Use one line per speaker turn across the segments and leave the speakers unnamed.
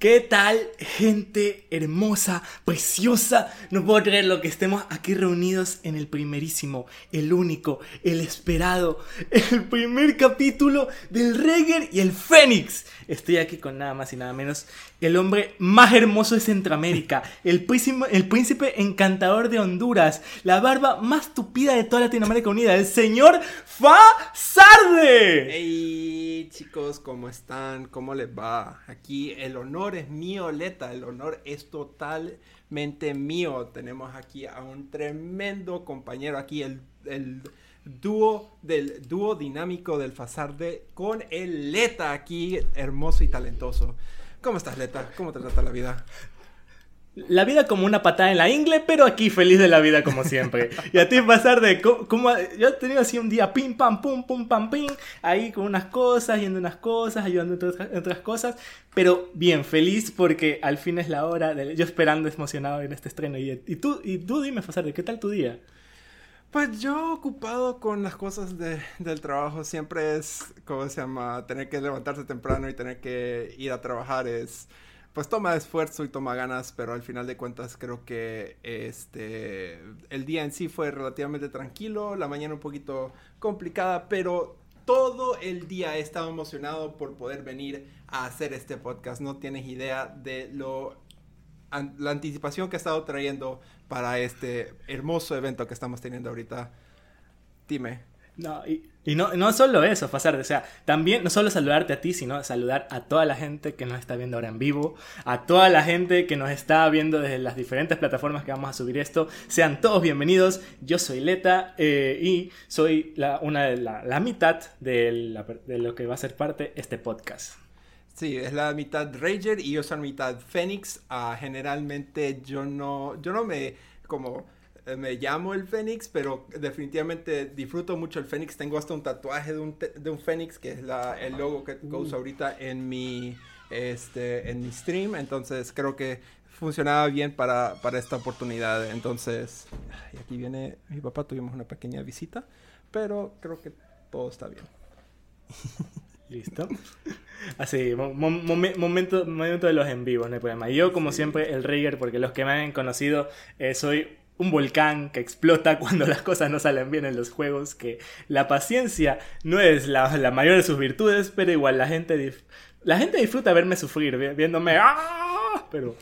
¿Qué tal, gente hermosa, preciosa? No puedo creer lo que estemos aquí reunidos en el primerísimo, el único, el esperado, el primer capítulo del Reger y el Fénix. Estoy aquí con nada más y nada menos el hombre más hermoso de Centroamérica, el príncipe, el príncipe encantador de Honduras, la barba más tupida de toda Latinoamérica Unida, el señor Fa Sarde.
Hey chicos, ¿cómo están? ¿Cómo les va? Aquí el honor es mío, Leta, el honor es totalmente mío. Tenemos aquí a un tremendo compañero, aquí el, el dúo del dúo dinámico del Fasarde con el Leta aquí, hermoso y talentoso. ¿Cómo estás, Leta? ¿Cómo te trata la vida?
La vida como una patada en la ingle, pero aquí feliz de la vida como siempre. Y a ti pasar de como yo he tenido así un día pim pam pum pum pam pim, ahí con unas cosas, yendo unas cosas, ayudando en otras, cosas, pero bien feliz porque al fin es la hora, de, yo esperando emocionado en este estreno. Y, tú y tú dime pasar de qué tal tu día.
Pues yo ocupado con las cosas de, del trabajo siempre es, ¿cómo se llama? Tener que levantarse temprano y tener que ir a trabajar es, pues toma esfuerzo y toma ganas, pero al final de cuentas creo que este, el día en sí fue relativamente tranquilo, la mañana un poquito complicada, pero todo el día he estado emocionado por poder venir a hacer este podcast. No tienes idea de lo la anticipación que ha estado trayendo para este hermoso evento que estamos teniendo ahorita. Dime.
No, y, no, no solo eso, pasar, o sea, también no solo saludarte a ti, sino saludar a toda la gente que nos está viendo ahora en vivo, a toda la gente que nos está viendo desde las diferentes plataformas que vamos a subir esto. Sean todos bienvenidos. Yo soy Leta eh, y soy la, una de la, la mitad de, lo que va a ser parte este podcast.
Sí, es la mitad Rager y yo soy mitad Fénix. Uh, generalmente yo no, yo no me como me llamo el Fénix, pero definitivamente disfruto mucho el Fénix. Tengo hasta un tatuaje de un, de un Fénix, que es la, el logo que uso ahorita en mi, este, en mi stream. Entonces creo que funcionaba bien para, para esta oportunidad. Entonces, y aquí viene mi papá, tuvimos una pequeña visita, pero creo que todo está bien.
Listo. Así, momento, momento de los en vivo, no hay problema. Yo, como siempre, el Raiger, porque los que me han conocido, eh, soy un volcán que explota cuando las cosas no salen bien en los juegos, que la paciencia no es la, la mayor de sus virtudes, pero igual la gente, la gente disfruta verme sufrir, viéndome... ¡ah! Pero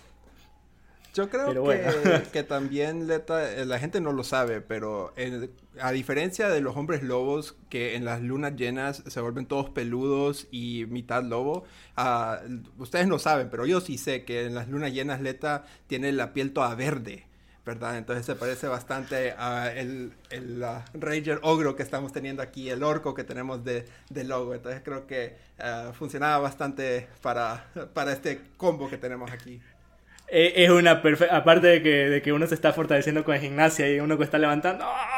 yo creo que, también eh, la gente no lo sabe, pero a diferencia de los hombres lobos que en las lunas llenas se vuelven todos peludos y mitad lobo, uh, ustedes no saben, pero yo sí sé que en las lunas llenas Leta tiene la piel toda verde. Entonces se parece bastante a el, el Ranger Ogro que estamos teniendo aquí, el orco que tenemos de, de logo. Entonces creo que uh, funcionaba bastante para, para este combo que tenemos aquí.
Eh, es una perfecta. Aparte de que, de que uno se está fortaleciendo con gimnasia y uno que está levantando. ¡oh!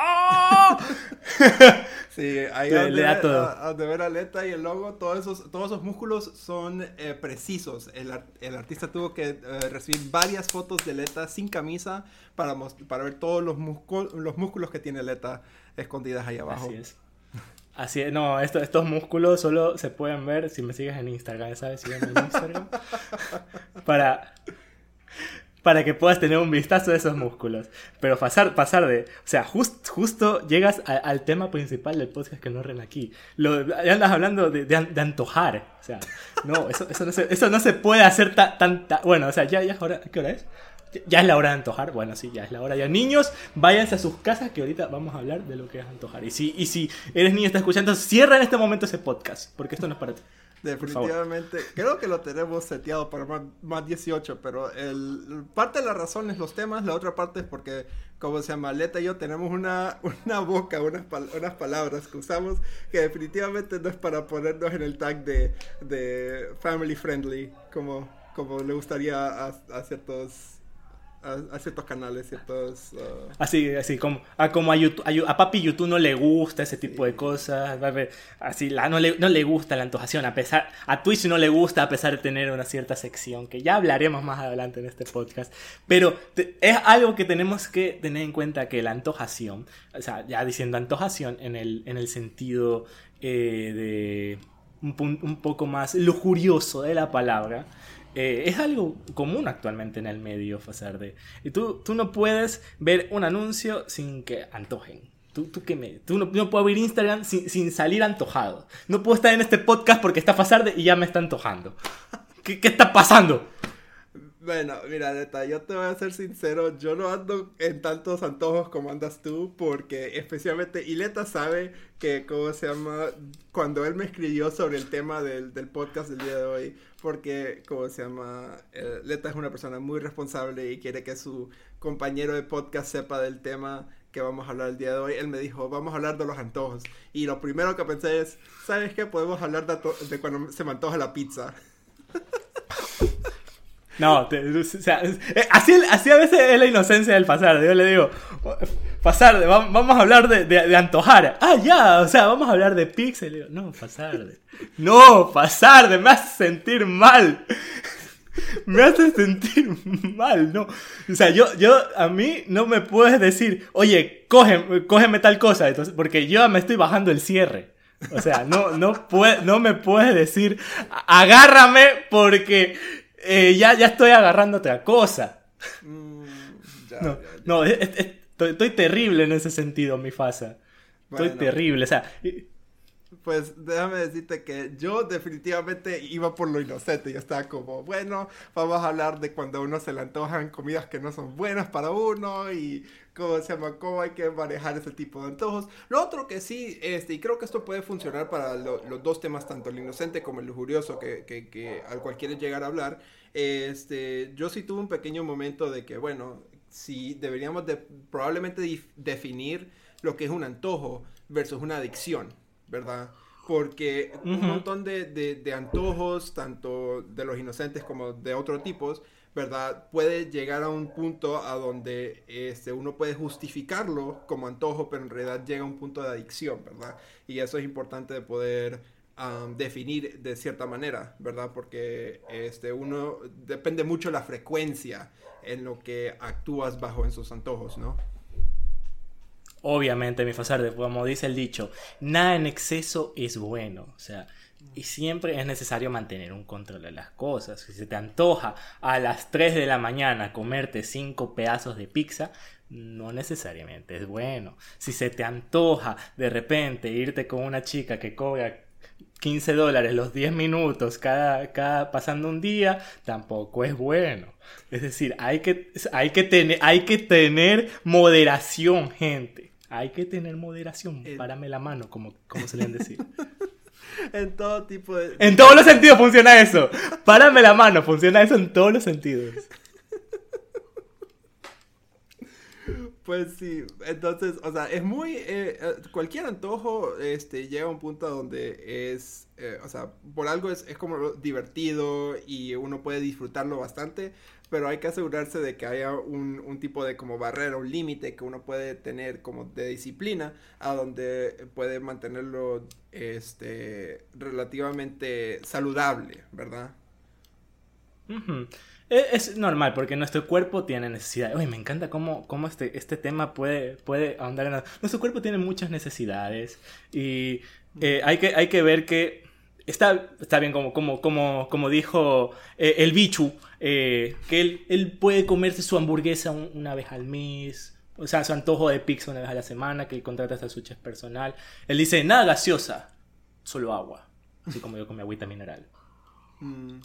sí, ahí le, le da todo. A, aleta y el logo, todos esos, todos esos músculos son eh, precisos. El, el, artista tuvo que eh, recibir varias fotos de Leta sin camisa para, para ver todos los, los músculos que tiene Leta escondidas ahí abajo.
Así es. Así es, no, estos músculos solo se pueden ver si me sigues en Instagram, ¿sabes? Sígueme en Instagram. para para que puedas tener un vistazo de esos músculos. Pero pasar, pasar de. O sea, justo llegas al tema principal del podcast que no ren aquí. Lo, ya andas hablando de, antojar. O sea, no, eso, eso, no, se, eso no se puede hacer tan. bueno, o sea, ya, ya hora. ¿Qué hora es? Ya es la hora de antojar. Bueno, sí, ya es la hora. Ya, niños, váyanse a sus casas que ahorita vamos a hablar de lo que es antojar. Y si, y si eres niño y estás escuchando, cierra en este momento ese podcast, porque esto no es para ti.
Definitivamente. Creo que lo tenemos seteado para más, 18, pero el, parte de la razón es los temas, la otra parte es porque, como se llama, Leta y yo tenemos una, una boca, unas, unas palabras que usamos que definitivamente no es para ponernos en el tag de, de family friendly, como, como le gustaría a, a ciertos a, ciertos canales, ciertos... Uh,
así, así, como a, como a, YouTube, a, papi YouTube no le gusta ese tipo de cosas, así, la, no, le, no le gusta la antojación, a pesar, a Twitch no le gusta a pesar de tener una cierta sección, que ya hablaremos más adelante en este podcast, pero es algo que tenemos que tener en cuenta que la antojación, o sea, ya diciendo antojación en el, en el sentido eh, de un, un poco más lujurioso de la palabra, eh, es algo común actualmente en el medio, Fasarde. Y tú, tú no puedes ver un anuncio sin que antojen. ¿Tú, tú, qué me, tú no, no puedo abrir Instagram sin, sin, salir antojado. No puedo estar en este podcast porque está Fasarde y ya me está antojando. ¿Qué, qué está pasando?
Bueno, mira, neta, yo te voy a ser sincero, yo no ando en tantos antojos como andas tú, porque especialmente Ileta sabe que, ¿cómo se llama? Cuando él me escribió sobre el tema del, del podcast del día de hoy, porque, ¿cómo se llama? Eh, Leta es una persona muy responsable y quiere que su compañero de podcast sepa del tema que vamos a hablar el día de hoy, él me dijo, vamos a hablar de los antojos. Y lo primero que pensé es, ¿sabes qué? Podemos hablar de, de cuando se me antoja la pizza.
No, o sea, así, así a veces es la inocencia del pasar. Yo le digo, pasar, vamos a hablar de, de, de, antojar. Ah, ya, o sea, vamos a hablar de pixel. No, pasar. No, pasar, me hace sentir mal. Me hace sentir mal, ¿no? O sea, yo, yo, a mí no me puedes decir, oye, cógeme, cógeme tal cosa, entonces, porque yo me estoy bajando el cierre. O sea, no, no, puede, no me puedes decir, agárrame porque eh, ya, ya estoy agarrando otra cosa. Mm, ya, no, ya, ya. no es, es, estoy, estoy, terrible en ese sentido, mi fasa. Bueno, estoy terrible, o sea...
Pues déjame decirte que yo definitivamente iba por lo inocente. Yo estaba como, bueno, vamos a hablar de cuando a uno se le antojan comidas que no son buenas para uno y cómo se llama, cómo hay que manejar ese tipo de antojos. Lo otro que sí, este, y creo que esto puede funcionar para lo, los dos temas, tanto el inocente como el lujurioso, que, que, que, al cual quieres llegar a hablar. Este, yo sí tuve un pequeño momento de que, bueno, sí deberíamos de, probablemente definir lo que es un antojo versus una adicción. ¿Verdad? Porque uh -huh. un montón de, de, de, antojos, tanto de los inocentes como de otros tipos, ¿verdad? Puede llegar a un punto a donde este, uno puede justificarlo como antojo, pero en realidad llega a un punto de adicción, ¿verdad? Y eso es importante de poder um, definir de cierta manera, ¿verdad? Porque este, uno depende mucho la frecuencia en lo que actúas bajo en sus antojos, ¿no?
Obviamente, mi Fasarde, como dice el dicho, nada en exceso es bueno. O sea, y siempre es necesario mantener un control de las cosas. Si se te antoja a las 3 de la mañana comerte 5 pedazos de pizza, no necesariamente es bueno. Si se te antoja de repente irte con una chica que cobra 15 dólares los 10 minutos cada, cada pasando un día, tampoco es bueno. Es decir, hay que, hay que, tener, hay que tener moderación, gente. Hay que tener moderación.
El...
Párame la mano, como, como se le decir.
en todo tipo de...
En todos los sentidos funciona eso. Párame la mano, funciona eso en todos los sentidos.
Pues sí, entonces, o sea, es muy, eh, cualquier antojo este, llega a un punto donde es, eh, o sea, por algo es, es como divertido y uno puede disfrutarlo bastante, pero hay que asegurarse de que haya un, un tipo de como barrera, un límite que uno puede tener como de disciplina, a donde puede mantenerlo este, relativamente saludable, ¿verdad?
Uh -huh. Es normal, porque nuestro cuerpo tiene necesidades. Oye, me encanta cómo, cómo este, este tema puede, puede ahondar en... Nuestro cuerpo tiene muchas necesidades y eh, hay, que, hay que ver que está, está bien como, como, como, como dijo eh, el bichu, eh, que él, él puede comerse su hamburguesa un, una vez al mes, o sea, su antojo de pizza una vez a la semana, que contrata hasta su chef personal. Él dice, nada gaseosa, solo agua, así como yo con mi agüita mineral. Mm.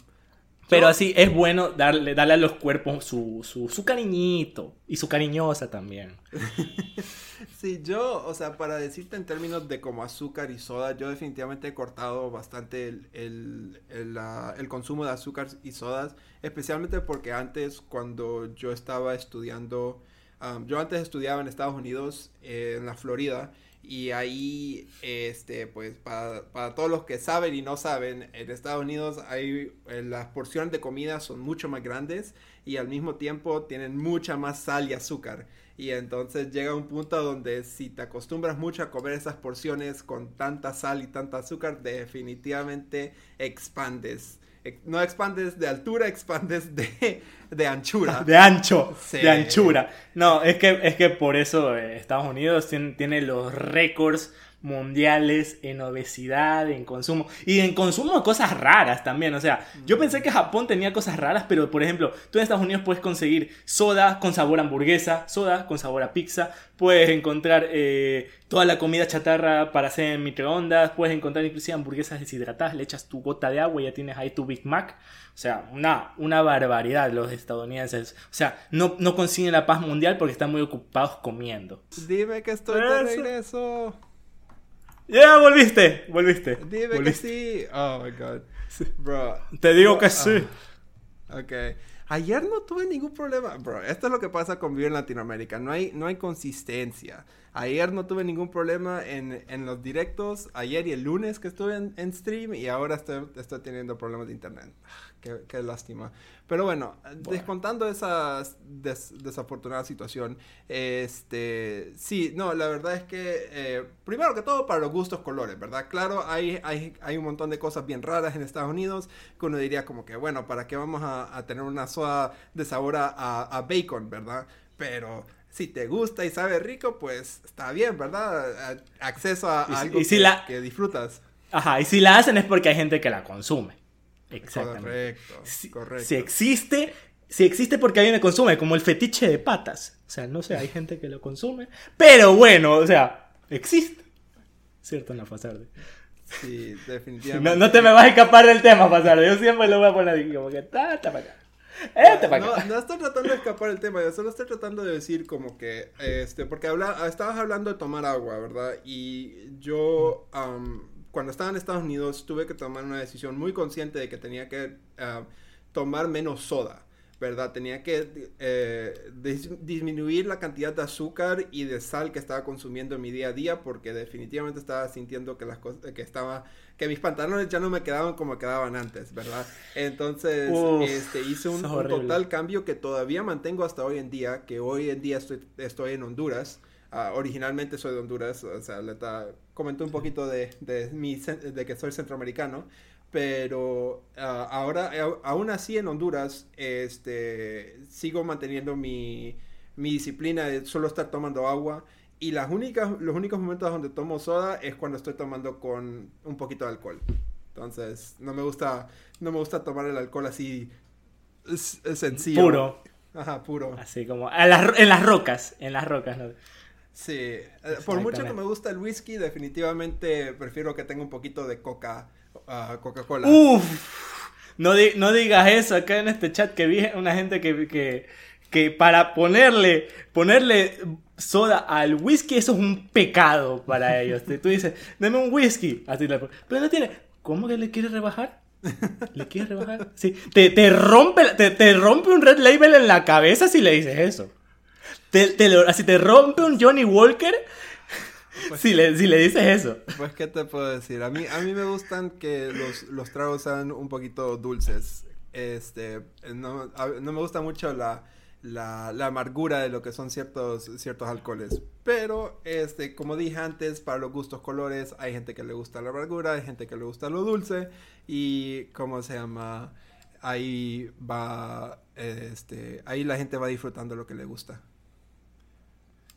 Pero así es bueno darle, darle a los cuerpos su, su, su cariñito y su cariñosa también.
sí, yo, o sea, para decirte en términos de como azúcar y soda, yo definitivamente he cortado bastante el, el, el, consumo de azúcar y sodas, especialmente porque antes cuando yo estaba estudiando, um, yo antes estudiaba en Estados Unidos, eh, en la Florida, y ahí, este, pues, para, todos los que saben y no saben, en Estados Unidos hay, eh, las porciones de comida son mucho más grandes y al mismo tiempo tienen mucha más sal y azúcar. Y entonces llega un punto donde si te acostumbras mucho a comer esas porciones con tanta sal y tanta azúcar, definitivamente expandes no expandes de altura, expandes de, de anchura.
De ancho, sí. de anchura. No, es que, es que por eso Estados Unidos tiene, tiene los récords mundiales en obesidad, en consumo y en consumo de cosas raras también. O sea, yo pensé que Japón tenía cosas raras, pero por ejemplo, tú en Estados Unidos puedes conseguir soda con sabor a hamburguesa, soda con sabor a pizza, puedes encontrar eh, toda la comida chatarra para hacer en microondas, puedes encontrar inclusive hamburguesas deshidratadas, le echas tu gota de agua y ya tienes ahí tu Big Mac. O sea, una, una barbaridad los estadounidenses. O sea, no, no consiguen la paz mundial porque están muy ocupados comiendo.
Dime que estoy de regreso.
Ya, volviste, volviste.
Dime que sí. Oh my god. Bro.
Te digo que sí.
Ah, ok. Ayer no tuve ningún problema. Bro, esto es lo que pasa con vivir en Latinoamérica. No hay, no hay consistencia. Ayer no tuve ningún problema en, en los directos. Ayer y el lunes que estuve en, en stream. Y ahora estoy, estoy teniendo problemas de internet. Qué, lástima. Pero bueno, descontando esa desafortunada situación, este, sí, no, la verdad es que, eh, primero que todo, para los gustos colores, ¿verdad? Claro, hay, hay, hay, un montón de cosas bien raras en Estados Unidos que uno diría como que, bueno, ¿para qué vamos a, tener una soda de sabor a, a bacon, ¿verdad? Pero si te gusta y sabe rico, pues está bien, ¿verdad? Acceso a, algo que, disfrutas.
Ajá, y si la hacen es porque hay gente que la consume.
Exactamente. Correcto,
si, existe, si existe porque alguien lo consume, como el fetiche de patas. O sea, no sé, hay gente que lo consume. Pero bueno, o sea, existe. ¿Cierto, no, Fasarde?
Sí, definitivamente.
No, te me vas a escapar del tema, Fasarde. Yo siempre lo voy a poner aquí, como que, está para acá.
No, no, estoy tratando de escapar del tema, yo solo estoy tratando de decir como que, este, porque habla, estabas hablando de tomar agua, ¿verdad? Y yo, cuando estaba en Estados Unidos tuve que tomar una decisión muy consciente de que tenía que ah, tomar menos soda, ¿verdad? Tenía que eh, disminuir la cantidad de azúcar y de sal que estaba consumiendo en mi día a día porque definitivamente estaba sintiendo que las cosas que estaba que mis pantalones ya no me quedaban como quedaban antes, ¿verdad? Entonces, este, hice un, total cambio que todavía mantengo hasta hoy en día, que hoy en día estoy, estoy en Honduras. Ah, originalmente soy de Honduras, o sea, le comenté un poquito de, de, mi, de que soy centroamericano, pero ah, ahora, aún así en Honduras, este, sigo manteniendo mi, mi disciplina de solo estar tomando agua. Y las únicas, los únicos momentos donde tomo soda es cuando estoy tomando con un poquito de alcohol. Entonces, no me gusta, no me gusta tomar el alcohol así sencillo.
Puro.
Ajá, puro.
Así como en las, en las rocas, en las rocas, ¿no?
Sí, eh, por mucho que me gusta el whisky, definitivamente prefiero que tenga un poquito de coca, uh, Coca-Cola.
Uf, no, no digas eso acá en este chat que vi una gente que, que, que para ponerle, ponerle soda al whisky eso es un pecado para ellos. Tú dices, dame un whisky, así pero no tiene, ¿cómo que le quieres rebajar? ¿Le quieres rebajar? Sí, te, te rompe, te, te rompe un red label en la cabeza si le dices eso. Te, así te rompe un Johnny Walker pues si, le, si le dices eso.
Pues, ¿qué te puedo decir? A mí, a mí me gustan que los, los tragos sean un poquito dulces. Este, no, no me gusta mucho la, la, amargura de lo que son ciertos, ciertos alcoholes. Pero, este, como dije antes, para los gustos colores, hay gente que le gusta la amargura, hay gente que le gusta lo dulce. Y, ¿cómo se llama? Ahí va, este, ahí la gente va disfrutando lo que le gusta.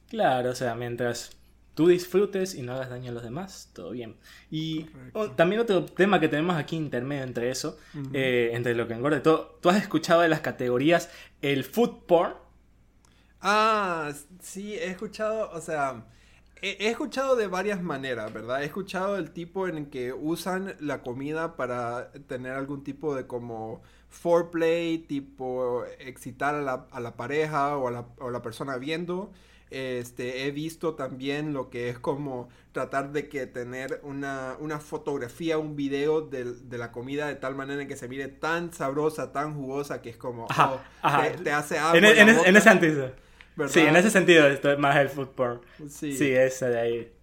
Claro, o sea, mientras tú disfrutes y no hagas daño a los demás, todo bien. Y también otro tema que tenemos aquí intermedio entre eso, eh, entre lo que engorde todo. ¿Tú has escuchado de las categorías el food porn?
Ah, sí, he escuchado, o sea, he, escuchado de varias maneras, ¿verdad? He escuchado el tipo en que usan la comida para tener algún tipo de como foreplay, tipo excitar a la, a la pareja o a la, o a la persona viendo. Este, he visto también lo que es como tratar de que tener una, una fotografía, un video de, de, la comida de tal manera que se mire tan sabrosa, tan jugosa, que es como, oh, Te, hace algo.
En, en, en, ese sentido. Sí, en ese sentido esto es más el food porn. Sí. sí, ese de ahí.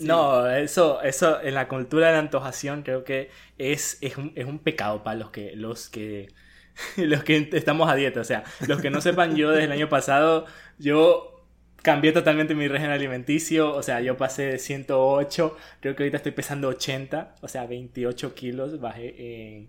No, eso, eso en la cultura de la antojación creo que es, es, un, es un pecado para los que, los que los que estamos a dieta. O sea, los que no sepan, yo desde el año pasado, yo cambié totalmente mi régimen alimenticio, o sea, yo pasé de 108, creo que ahorita estoy pesando 80, o sea, 28 kilos bajé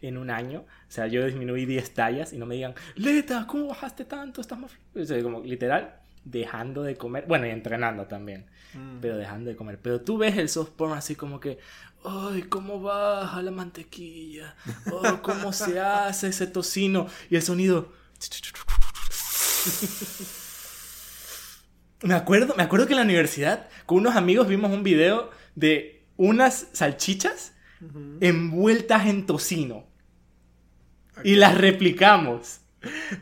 en, un año, o sea, yo disminuí 10 tallas y no me digan, Leta, ¿cómo bajaste tanto? Estás más... O sea, como literal, dejando de comer, bueno, y entrenando también,
Mm.
pero dejando de comer. Pero tú ves el soft porn así como que, ay, cómo baja la mantequilla, oh, cómo se hace ese tocino, y el sonido... Me acuerdo, me acuerdo que en la universidad con unos amigos vimos un video de unas salchichas envueltas en tocino. Y las replicamos.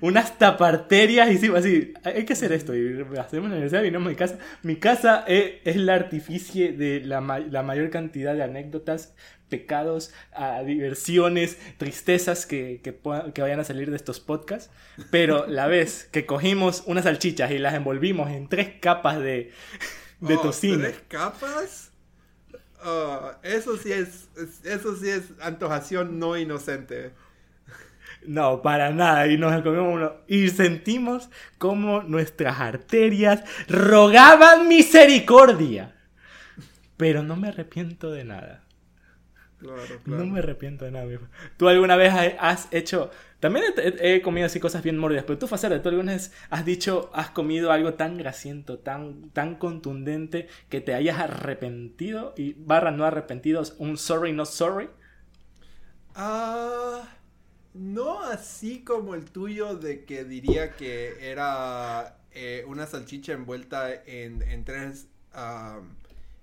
Unas taparterias hicimos así. Hay que hacer esto. Y hacemos la universidad, vinimos a mi casa. Mi casa es, es la artificie de la, ma- la mayor cantidad de anécdotas, pecados, ah, diversiones, tristezas que, que, vayan a salir de estos podcasts. Pero la vez que cogimos unas salchichas y las envolvimos en tres capas de, de
Oh,
tocino.
¿Tres capas? Oh, eso sí es, es- eso sí es antojación no inocente.
No, para nada. Y nos comimos uno. Y sentimos como nuestras arterias rogaban misericordia. Pero no me arrepiento de nada.
Claro,
No
claro.
me arrepiento de nada. viejo. ¿Tú alguna vez ha- has hecho... También he, comido así cosas bien mórbidas, pero tú, Facera, ¿tú alguna vez has dicho, has comido algo tan grasiento, tan, tan contundente, que te hayas arrepentido y barra no arrepentidos, un sorry, no sorry?
Ah, no así como el tuyo de que diría que era eh, una salchicha envuelta en, en tres,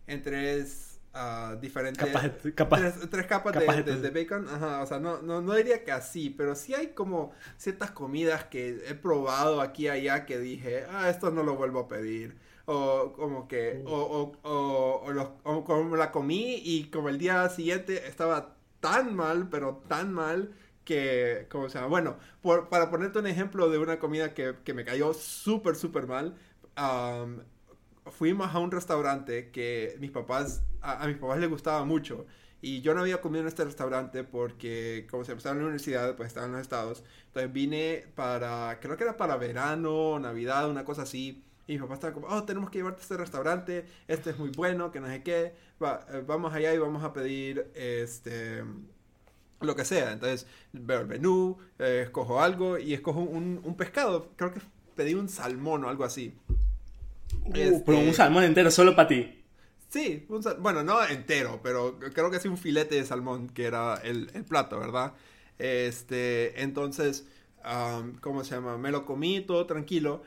en tres ah, diferentes...
Capaz, capaz.
Tres, tres capas
capaz
de,
de-
de- de bacon, ajá, o sea, no, no, no diría que así, pero sí hay como ciertas comidas que he probado aquí y allá que dije, ah, esto no lo vuelvo a pedir. O como que, o, o, o, o los- o como la comí y como el día siguiente estaba tan mal, pero tan mal que, ¿cómo se llama? Bueno, para ponerte un ejemplo de una comida que, que me cayó súper, súper mal, fuimos a un restaurante que mis papás, a, mis papás les gustaba mucho. Y yo no había comido en este restaurante porque, como se estaba en la universidad, pues estaba en los estados. Entonces vine para, creo que era para verano, Navidad, una cosa así. Y mis papás estaban como, oh, tenemos que llevarte a este restaurante, este es muy bueno, que no sé qué. Eh, vamos allá y vamos a pedir, este, lo que sea. Entonces veo el menú, eh, escojo algo y escojo un, un pescado. Creo que pedí un salmón o algo así.
Uh,
Este-
pero un salmón entero solo para ti.
Sí, un sal- bueno, no entero, pero creo que sí un filete de salmón que era el, el plato, ¿verdad? Este, entonces, ¿cómo se llama? Me lo comí todo tranquilo.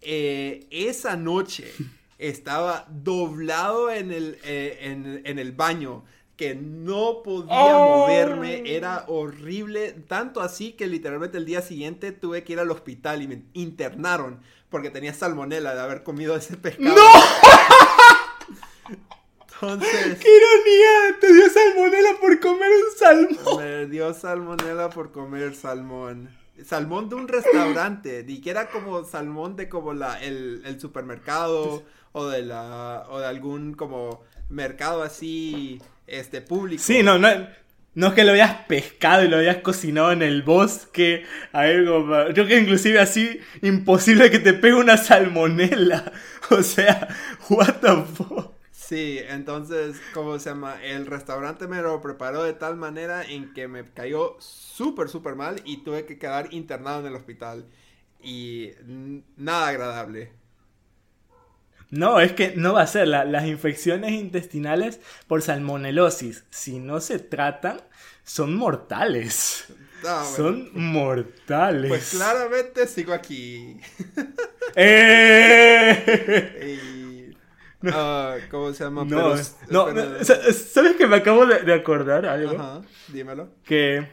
Eh, esa noche estaba doblado en el, eh, en, en el baño, que no podía
Oh.
moverme, era horrible, tanto así que literalmente el día siguiente tuve que ir al hospital y me internaron porque tenía salmonela de haber comido ese pescado. Entonces,
¡Qué ironía! Te dio salmonela por comer un salmón.
me dio salmonela por comer salmón. Salmón de un restaurante, ni que era como salmón de como la, el, el supermercado o de la o de algún como mercado así este público.
Sí, no, no, no es que lo hayas pescado y lo hayas cocinado en el bosque. Algo, yo creo que inclusive así imposible que te pegue una salmonela. O sea, what the fuck.
Sí, entonces, ¿cómo se llama? El restaurante me lo preparó de tal manera en que me cayó súper, súper mal y tuve que quedar internado en el hospital. Y nada agradable.
No, es que no va a ser. la- las infecciones intestinales por salmonelosis, si no se tratan, son mortales.
Bueno.
Son mortales.
Pues claramente sigo aquí.
¡Eh!
Y, ah, ¿Cómo se llama?
No,
Pero-
¿sabes que me acabo de, de acordar algo?
Ajá, dímelo.
Que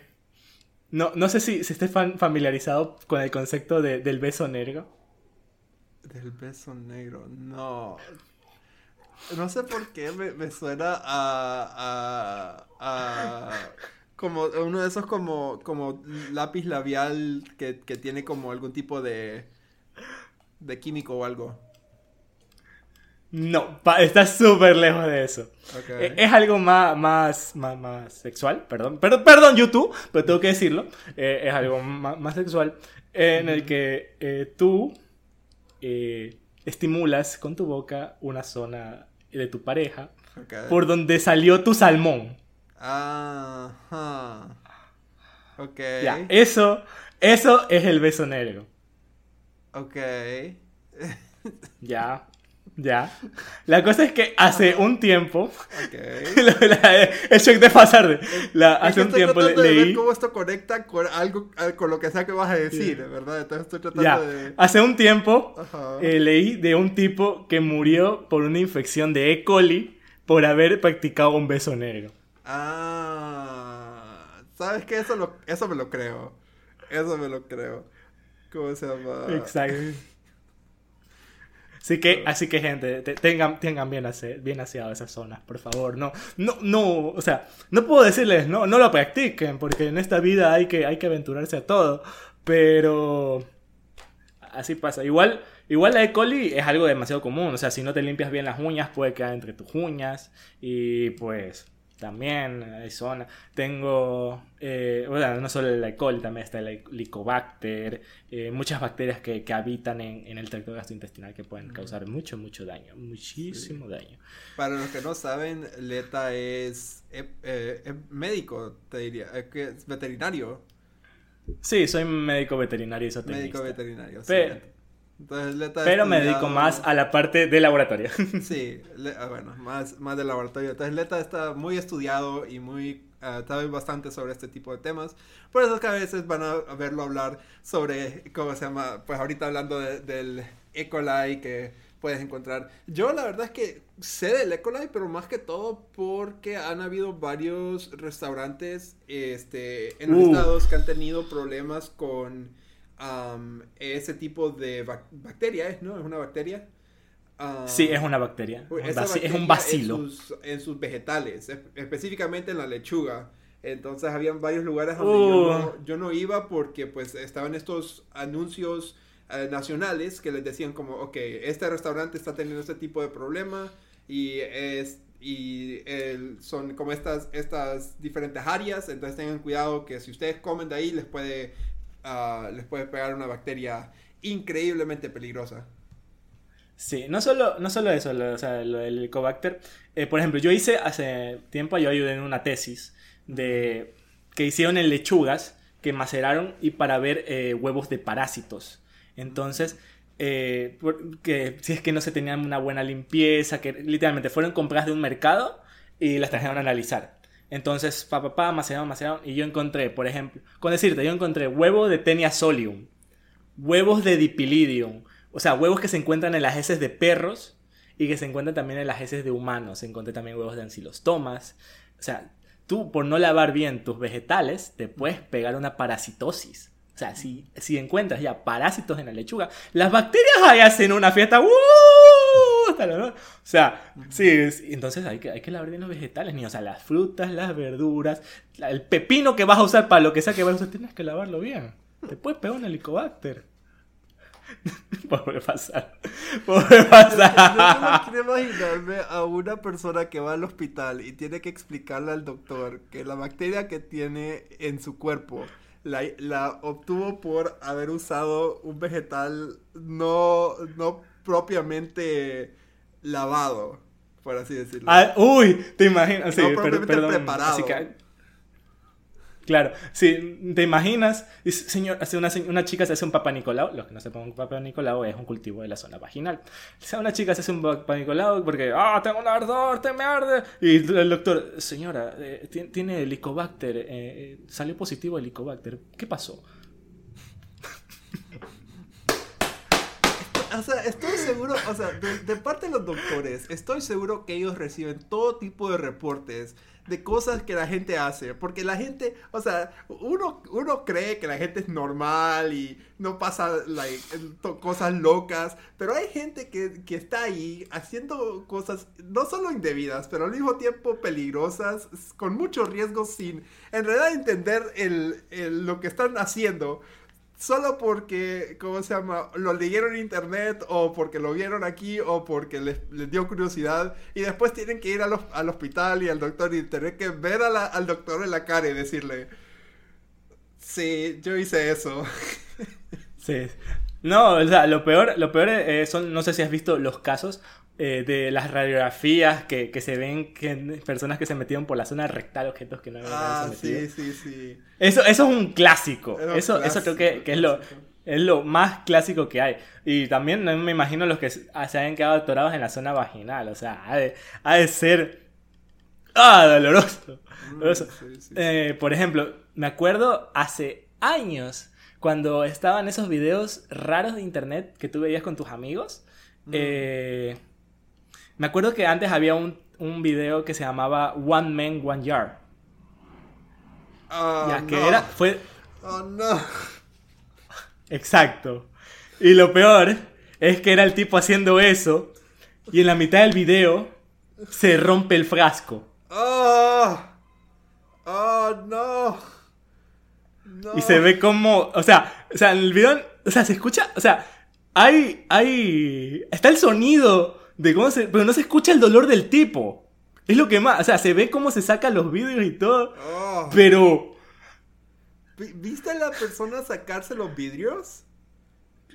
no, no sé si, si estés familiarizado con el concepto de- del beso negro.
Del beso negro, no. No sé por qué me, me suena a, a, a como uno de esos como, como lápiz labial que, que tiene como algún tipo de, de químico o algo.
No, estás súper lejos de eso. Eh, Es algo más, más, más, más sexual, perdón. Perdón, perdón, YouTube, pero tengo que decirlo. Eh, es algo más, más sexual en el que eh, tú eh, estimulas con tu boca una zona de tu pareja por donde salió tu salmón.
Ajá. Ok.
Ya, eso, eso es el beso negro.
Ok.
Ya, ya. La cosa es que hace un tiempo,
Ok.
el shock de pasar, la, hace un
estoy
tiempo le-
tratando de ver
leí,
cómo esto conecta con algo, con lo que sea que vas a decir, ¿verdad? Entonces estoy tratando
ya,
de...
hace un tiempo eh, leí de un tipo que murió por una infección de E. coli por haber practicado un beso negro.
Ah, ¿sabes qué? Eso, lo, eso me lo creo. Eso me lo creo. ¿Cómo se llama?
Exacto. Así que, así que gente, te- tengan, tengan bien, ase- bien aseado esas zonas, por favor. No, no, no, o sea, no puedo decirles, no, no lo practiquen, porque en esta vida hay que, hay que aventurarse a todo. Pero así pasa. Igual, igual la E. coli es algo demasiado común. O sea, si no te limpias bien las uñas, puede quedar entre tus uñas. Y pues también hay zona. Tengo, eh, bueno, no solo la E. coli, también está el Helicobacter. eh, muchas bacterias que, que habitan en, en el tracto gastrointestinal que pueden causar mucho, mucho daño. Muchísimo daño.
Para los que no saben, Leta es, eh, eh, es médico, te diría, eh, que es veterinario.
Sí, soy médico veterinario y zootecnista.
Médico veterinario, sí. Entonces, Leta
Pero me dedico más a la parte de laboratorio.
Sí, le- ah, bueno, más, más del laboratorio. Entonces, Leta está muy estudiado y muy. ah, sabe bastante sobre este tipo de temas. Por eso es que a veces van a a verlo hablar sobre. ¿Cómo se llama? Pues ahorita hablando de- del E. coli que puedes encontrar. Yo, la verdad es que sé del E. coli, pero más que todo porque han habido varios restaurantes este, en los
Uh.
estados que han tenido problemas con. Ese tipo de bac- bacteria, ¿es, ¿no? Es una bacteria. Ah,
Sí, es una bacteria. Es un bacilo.
En sus, en sus vegetales, es- específicamente en la lechuga. Entonces habían varios lugares donde yo,
Uh.
no, yo no iba porque pues estaban estos anuncios eh, nacionales que les decían como, ok, este restaurante está teniendo este tipo de problema y es y el- son como estas estas diferentes áreas, entonces tengan cuidado que si ustedes comen de ahí les puede ah, les puede pegar una bacteria increíblemente peligrosa.
Sí, no solo, no solo eso, lo, o sea, lo del Helicobacter. Eh, por ejemplo, yo hice hace tiempo, yo ayudé en una tesis de que hicieron en lechugas que maceraron y para ver eh, huevos de parásitos. Entonces, eh, que si es que no se tenían una buena limpieza, que literalmente fueron compradas de un mercado y las trajeron a analizar. Entonces, pa, pa, pa, maceraron. Y yo encontré, por ejemplo, con decirte, yo encontré huevo de Tenia solium, huevos de Dipilidium, o sea, huevos que se encuentran en las heces de perros y que se encuentran también en las heces de humanos. Encontré también huevos de ancilostomas. O sea, tú por no lavar bien tus vegetales te puedes pegar una parasitosis. O sea, si, si encuentras ya parásitos en la lechuga, las bacterias ahí hacen una fiesta. O sea, sí, es- entonces hay que, hay que lavar bien los vegetales, ni, o sea, las frutas, las verduras, la- el pepino que vas a usar para lo que sea que vas a usar, tienes que lavarlo bien. Te puedes pegar un helicobacter. Puede pasar.
Yo
pasar.
no quiero imaginarme a una persona que va al hospital y tiene que explicarle al doctor que la bacteria que tiene en su cuerpo la, la obtuvo por haber usado un vegetal no, no propiamente lavado, por así decirlo.
Ah, uy, te imaginas. Sí,
No
per- perdón.
preparado.
Así que- claro, sí, te imaginas. Señor, hace una, se- una chica se hace un papa Nicolau. Los que no sepan, un papa Nicolau es un cultivo de la zona vaginal. O sea, una chica se hace un papa Nicolau porque, ah, tengo un ardor, te me arde. Y el doctor, señora, eh, ti- tiene helicobacter, eh, eh, salió positivo helicobacter. ¿Qué pasó?
O sea, estoy seguro, o sea, de, de parte de los doctores, estoy seguro que ellos reciben todo tipo de reportes de cosas que la gente hace, porque la gente, o sea, uno, uno cree que la gente es normal y no pasa like, cosas locas, pero hay gente que, que está ahí haciendo cosas no solo indebidas, pero al mismo tiempo peligrosas, con muchos riesgos sin en realidad entender el, el- lo que están haciendo solo porque, ¿cómo se llama? Lo leyeron en internet o porque lo vieron aquí o porque les, dio curiosidad y después tienen que ir al, hos- al hospital y al doctor y tener que ver a la- al doctor en la cara y decirle, sí, yo hice eso.
Sí. No, o sea, lo peor, lo peor eh, son, no sé si has visto los casos eh, de las radiografías que, que se ven que personas que se metieron por la zona rectal, objetos que no debían
Ah, sí, sí, sí.
Eso, eso es un clásico. Eso, eso creo que, que es lo. Es lo más clásico que hay. Y también me imagino los que se hayan quedado atorados en la zona vaginal. O sea, ha de, ha de ser. ¡Ah! Doloroso.
Mm,
doloroso. Eh, por ejemplo, me acuerdo hace años cuando estaban esos videos raros de internet que tú veías con tus amigos.
Mm.
Eh, me acuerdo que antes había un, un video que se llamaba One Man, One Yard.
Ah,
ya que
no.
era, fue
Oh, no.
exacto. Y lo peor es que era el tipo haciendo eso y en la mitad del video se rompe el frasco.
Oh. Oh, no. No.
Y se ve como, o sea, o sea, en el video, o sea, se escucha, o sea, hay, hay, está el sonido de cómo se, pero no se escucha el dolor del tipo. Es lo que más, o sea, se ve cómo se sacan los vídeos y todo,
Oh.
pero,
Vi- ¿Viste a la persona sacarse los vidrios?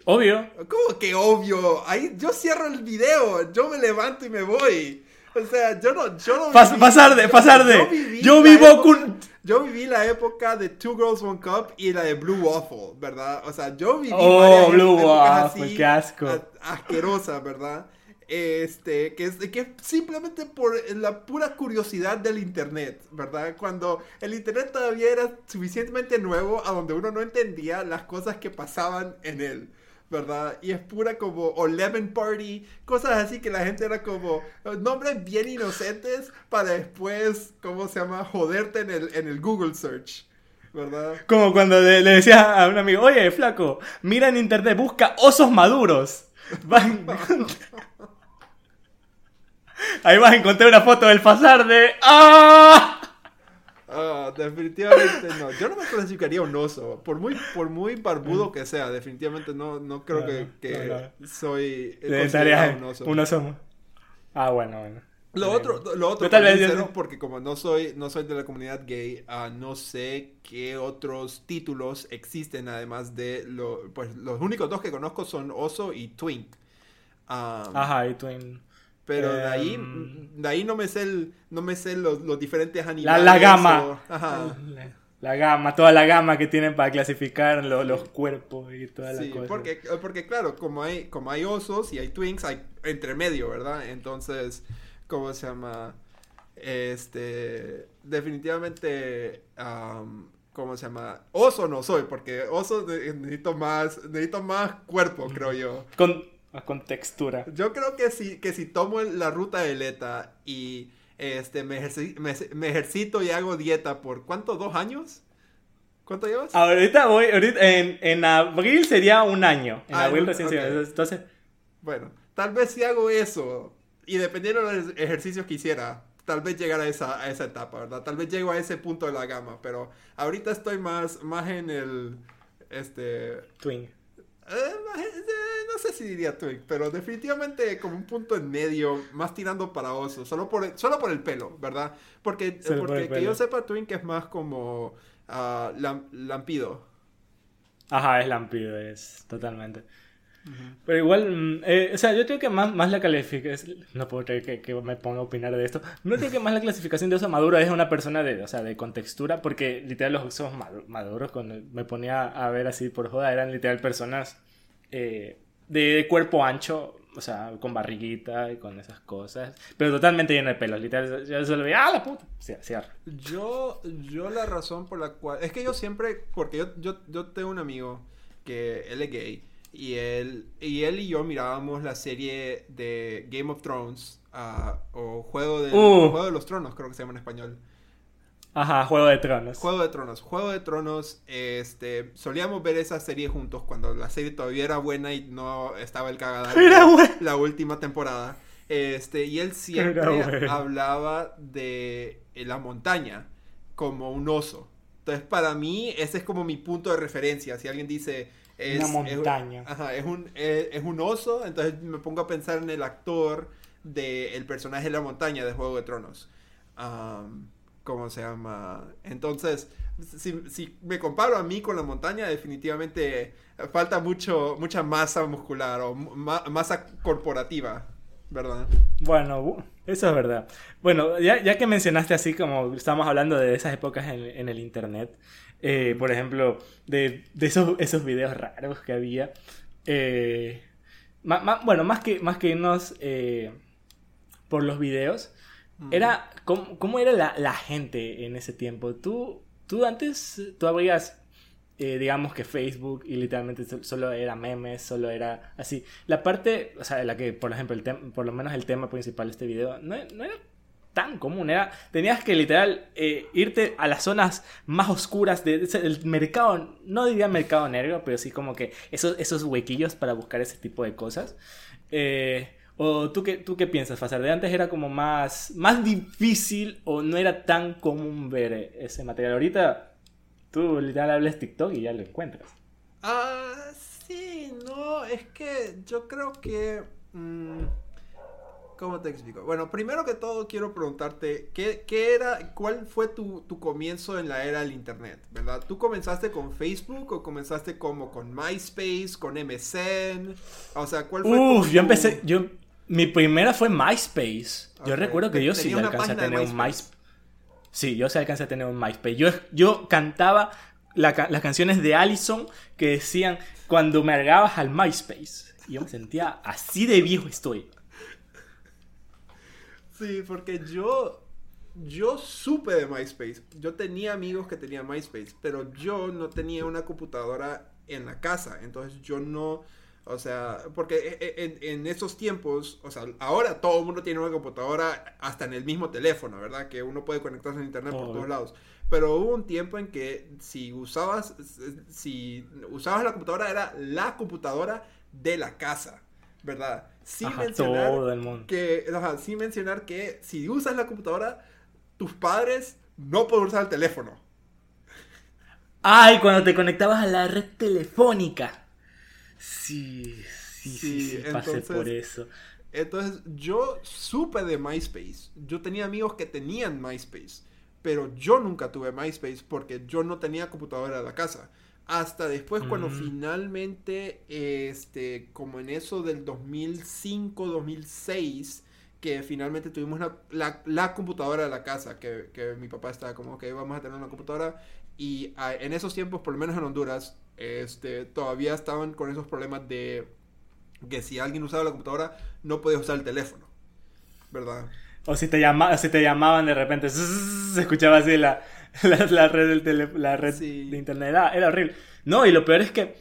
obvio,
¿Cómo que obvio? Ahí yo cierro el video, yo me levanto y me voy. O sea, yo no, yo no
Pas-
viví-
pasar de-
yo-
pasar de-
viví
yo
la
vivo
época-
con-
Yo viví la época de Two Girls One Cup y la de Blue Waffle, ¿verdad? O sea, yo viví
Oh, Blue Waffle, qué asco.
a- asquerosas, ¿verdad? Este, que es, que simplemente por la pura curiosidad del internet, ¿verdad? Cuando el internet todavía era suficientemente nuevo a donde uno no entendía las cosas que pasaban en él. ¿verdad? Y es pura como, o Lemon Party, cosas así que la gente era como, eh, nombres bien inocentes para después, ¿cómo se llama? Joderte en el, en el Google Search, ¿verdad?
como cuando le, le decías a un amigo, oye, flaco, mira en internet, busca osos maduros. Encontrar- Ahí vas a encontrar una foto del pasar de... ¡Ah!
Ah, definitivamente no. Yo no me clasificaría un oso. Por muy, por muy barbudo que sea, definitivamente no, no creo
No,
que, que
no,
soy considerado un oso.
un oso. Ah, bueno, bueno.
Lo otro, lo otro
Yo tal vez-
cero, porque como no soy, no soy de la comunidad gay, ah, no sé qué otros títulos existen además de lo, pues los únicos dos que conozco son oso y twink. Ah,
Ajá, y Twin.
Pero de ahí,
Em.
de ahí no me sé el, no me sé los, los diferentes
La,
animales.
la gama.
o- ajá.
La, la gama, toda la gama que tienen para clasificar lo- los cuerpos y toda la
Sí,
cosa.
porque, porque claro, como hay, como hay osos y hay twinks, hay entre medio, ¿verdad? Entonces, ¿cómo se llama? Este, definitivamente, am, ¿cómo se llama? Oso no soy, porque oso ne- necesito más, necesito más cuerpo, creo yo.
Con, con textura.
Yo creo que si, que si tomo la ruta de Leta y este, me, ejerci- me, me ejercito y hago dieta por, ¿cuánto? ¿Dos años? ¿Cuánto llevas?
Ahorita voy, ahorita, en, en abril sería un año. En
Ah,
abril recién se-
ok.
Entonces,
Bueno, tal vez si hago eso y dependiendo de los ejercicios que hiciera, tal vez llegar a esa, a esa etapa, ¿verdad? Tal vez llego a ese punto de la gama, pero ahorita estoy más, más en el, este,
Twin.
eh, más eh, si diría twig, pero definitivamente como un punto en medio, más tirando para oso, solo por el, solo por el pelo, ¿verdad? Porque,
Solo por
porque
el
que
pelo.
yo sepa twink es más como lam- lampido.
Ajá, es lampido, es totalmente. Pero igual, mm, eh, o sea, yo creo que más, más la calificación, no puedo creer que, que me ponga a opinar de esto, no creo que más la clasificación de oso maduro es una persona de, o sea, de contextura, porque literal los osos madu- maduros, cuando me ponía a ver así por joda, eran literal personas eh, de, cuerpo ancho, o sea, con barriguita y con esas cosas, pero totalmente lleno de pelos, literal, yo solo veía, ¡ah, la puta! Cierra.
Yo, yo la razón por la cual... Es que yo siempre... Porque yo, yo, yo tengo un amigo que él es gay. Y él, y él y yo mirábamos la serie de Game of Thrones. ah, o Juego de,
Uh.
Juego de los Tronos, creo que se llama en español.
Ajá, Juego de Tronos.
Juego de Tronos. Juego de Tronos, este... Solíamos ver esa serie juntos cuando la serie todavía era buena y no estaba el cagadal.
Era buena.
La última temporada. Este, y él siempre hablaba de eh, la montaña como un oso. Entonces, para mí, ese es como mi punto de referencia. Si alguien dice... Es,
Una
es-
montaña.
ajá, es un, es, es un oso, entonces me pongo a pensar en el actor del personaje de la montaña de Juego de Tronos. ¿Cómo se llama? Entonces, si, me comparo a mí con la montaña, definitivamente falta mucho, mucha masa muscular o ma- masa corporativa, ¿verdad?
Bueno, bu- eso es verdad. Bueno, ya, ya que mencionaste así como estamos hablando de esas épocas en, el internet, Eh, por ejemplo, de, esos, esos videos raros que había. Eh, bueno, más que, más que irnos eh, por los videos, era cómo, cómo era la, la gente en ese tiempo. Tú, tú antes, tú abrías, eh, digamos que Facebook y literalmente so- solo era memes, solo era así. La parte, o sea, la que, por ejemplo, el tem- por lo menos el tema principal de este video, no, no era tan común. Era, tenías que literal eh, irte a las zonas más oscuras de- de- del mercado, no diría mercado negro, pero sí como que esos, esos huequillos para buscar ese tipo de cosas. Eh, ¿O tú qué, tú qué piensas, Fasar? ¿De antes era como más, más difícil o no era tan común ver ese material? Ahorita tú literal hablas TikTok y ya lo encuentras.
Ah, sí, no, es que yo creo que... mm, ¿Cómo te explico? Bueno, primero que todo quiero preguntarte, ¿qué, qué era, cuál fue tu, tu comienzo en la era del Internet, verdad? ¿Tú comenzaste con Facebook o comenzaste como con MySpace, con MSN? O sea, ¿cuál fue
Uf, yo empecé, yo, mi primera fue MySpace. Yo recuerdo que yo sí alcancé a tener un
MySpace.
Sí, yo sí alcancé a tener un MySpace. Yo, yo cantaba la ca- las canciones de Allison que decían cuando me agregabas al MySpace. Y yo me sentía así de viejo estoy.
Sí, porque yo, yo supe de MySpace. Yo tenía amigos que tenían MySpace, pero yo no tenía una computadora en la casa. Entonces yo no, o sea, porque e- e- en, en esos tiempos, o sea, ahora todo el mundo tiene una computadora hasta en el mismo teléfono, ¿verdad? Que uno puede conectarse a internet por
Obvio.
todos lados. Pero hubo un tiempo en que si usabas, si usabas la computadora era la computadora de la casa, ¿verdad? Sin
Ajá,
mencionar
todo el mundo.
que, ajá, sin mencionar que si usas la computadora, tus padres no pueden usar el teléfono.
Ay, cuando te conectabas a la red telefónica. Sí, sí, sí,
Sí,
sí, pasé
entonces-
por eso.
Entonces, yo supe de MySpace. Yo tenía amigos que tenían MySpace. Pero yo nunca tuve MySpace porque yo no tenía computadora en la casa. Hasta después, cuando
Mm.
finalmente, este, como en eso del 2005, 2006, que finalmente tuvimos la, la- la computadora de la casa, que, que mi papá estaba como, que vamos a tener una computadora. Y en esos tiempos, por lo menos en Honduras, este, todavía estaban con esos problemas de que si alguien usaba la computadora, no podía usar el teléfono. ¿Verdad?
O si te, llama, si te llamaban de repente, se escuchaba así la, la, la red, del tele- la red
Sí.
de internet. Era, era horrible. No, y lo peor es que,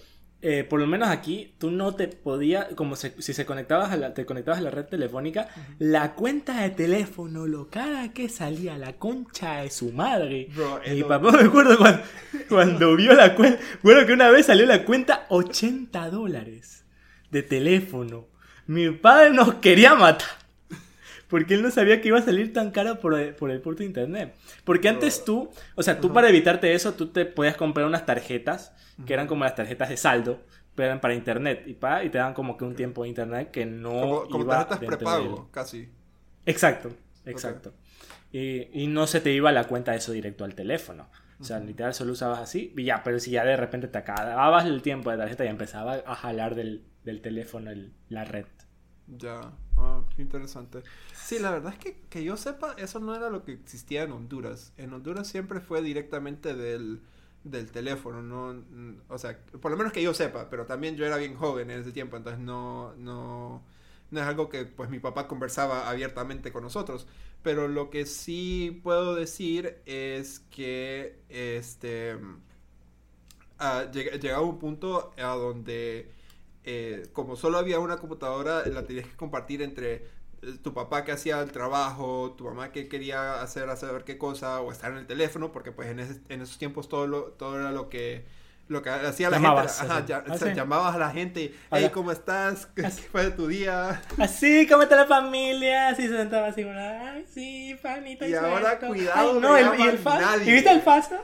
eh, por lo menos aquí, tú no te podías, como se- si se conectabas a la, te conectabas a la red telefónica, la cuenta de teléfono, lo cara que salía, la concha de su madre.
Bro,
Mi papá me acuerdo cuando, cuando vio la cuenta, bueno que una vez salió la cuenta 80 dólares de teléfono. Mi padre nos quería matar. Porque él no sabía que iba a salir tan caro por el, por el puerto de internet. Porque antes tú, o sea, tú para evitarte eso, tú te podías comprar unas tarjetas, que eran como las tarjetas de saldo, pero eran para internet. Y, pa, y te daban como que un tiempo de internet que no
como, como
iba
tarjetas prepago,
del-
casi.
Exacto, exacto. Y, y no se te iba la cuenta de eso directo al teléfono. O sea, literal solo usabas así y ya, pero si ya de repente te acababas el tiempo de tarjeta y empezaba a jalar del, del teléfono el- la red.
Ya, ah, interesante. Sí, la verdad es que, que yo sepa, eso no era lo que existía en Honduras. En Honduras siempre fue directamente del, del teléfono, no, o sea, por lo menos que yo sepa, pero también yo era bien joven en ese tiempo, entonces no, no, no es algo que pues mi papá conversaba abiertamente con nosotros. Pero lo que sí puedo decir es que este ah, lleg- llegaba un punto a donde eh, como solo había una computadora, la tenías que compartir entre eh, tu papá que hacía el trabajo, tu mamá que quería hacer a saber qué cosa, o estar en el teléfono, porque pues en, ese- en esos tiempos todo, lo, todo era lo que, lo que hacía la
Llamabas,
gente. Ajá, ya-
Ah,
o sea, llamabas a la gente, hey. ¿cómo estás? ¿Qué
Así.
fue de tu día?
Así, ¿cómo está la familia? Así se sentaba así, ay, sí, panita.
Y ahora,
suelto.
cuidado,
Ay,
no
el, y el fa-. ¿Y viste el FASA?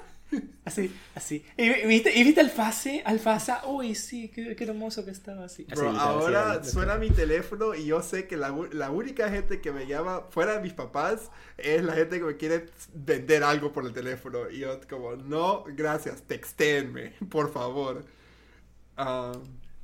Así, así. ¿Y, vi- viste, ¿Y viste el FASE? Al FASA. Uy, sí, qué, qué hermoso que estaba así. Así,
Bro,
así
ahora
era.
suena mi teléfono y yo sé que la, la única gente que me llama fuera de mis papás es la gente que me quiere vender algo por el teléfono. Y yo como, no, gracias, textéenme, por favor. Ah,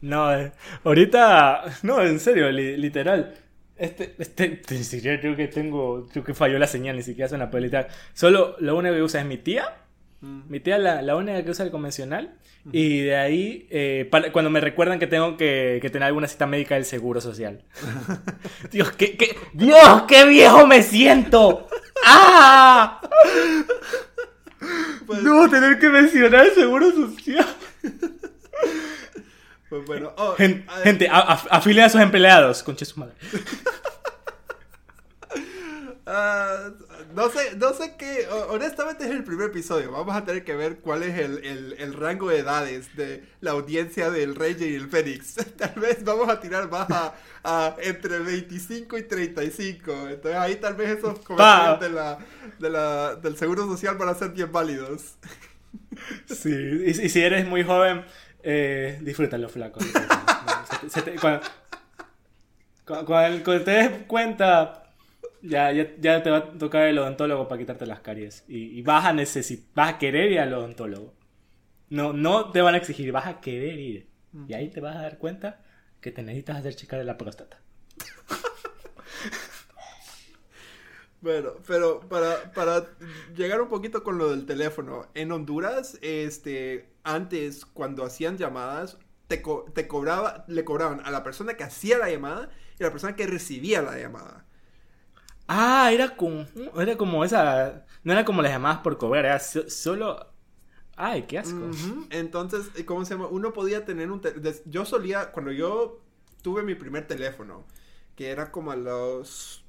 No, eh, ahorita, no, en serio, li- literal. Este, este, ni siquiera creo que tengo, creo que falló la señal, ni siquiera suena pero literal. Solo lo único que usa es mi tía, Mi tía la, la única que usa el convencional. Y de ahí, eh, para- cuando me recuerdan que tengo que, que tener alguna cita médica del seguro social. Dios, qué, qué- Dios, qué viejo me siento. ¡Ah!
Pues-
No, tener que mencionar el seguro social.
Pues bueno, oh,
Gen-
a-
gente, a- a- afilen a sus empleados. Conche su madre.
ah, no sé, no sé qué, ho- honestamente es el primer episodio, vamos a tener que ver cuál es el, el- el rango de edades de la audiencia del Rey y el Fénix. Tal vez vamos a tirar más a, a entre 25 y 35, entonces ahí tal vez esos comentarios de la, de la, del Seguro Social van a ser bien válidos.
Sí, y, y si eres muy joven, eh, disfrútalo, flaco. Se te- se te- cuando, cu- cuando- cuando te des cuenta, ya, ya, ya te va a tocar el odontólogo para quitarte las caries. Y, y vas a necesitar, vas a querer ir al odontólogo. No, no te van a exigir, vas a querer ir. Y ahí te vas a dar cuenta que te necesitas hacer checar de la próstata.
Bueno, pero para, para llegar un poquito con lo del teléfono, en Honduras, este, antes cuando hacían llamadas, te, co- te cobraba, le cobraban a la persona que hacía la llamada y a la persona que recibía la llamada.
Ah, era como, era como esa, no era como las llamadas por cobrar, era so- solo... Ay, qué asco.
Entonces, eh, ¿cómo se llama? Uno podía tener un... te- Yo solía, cuando yo tuve mi primer teléfono, que era como a los...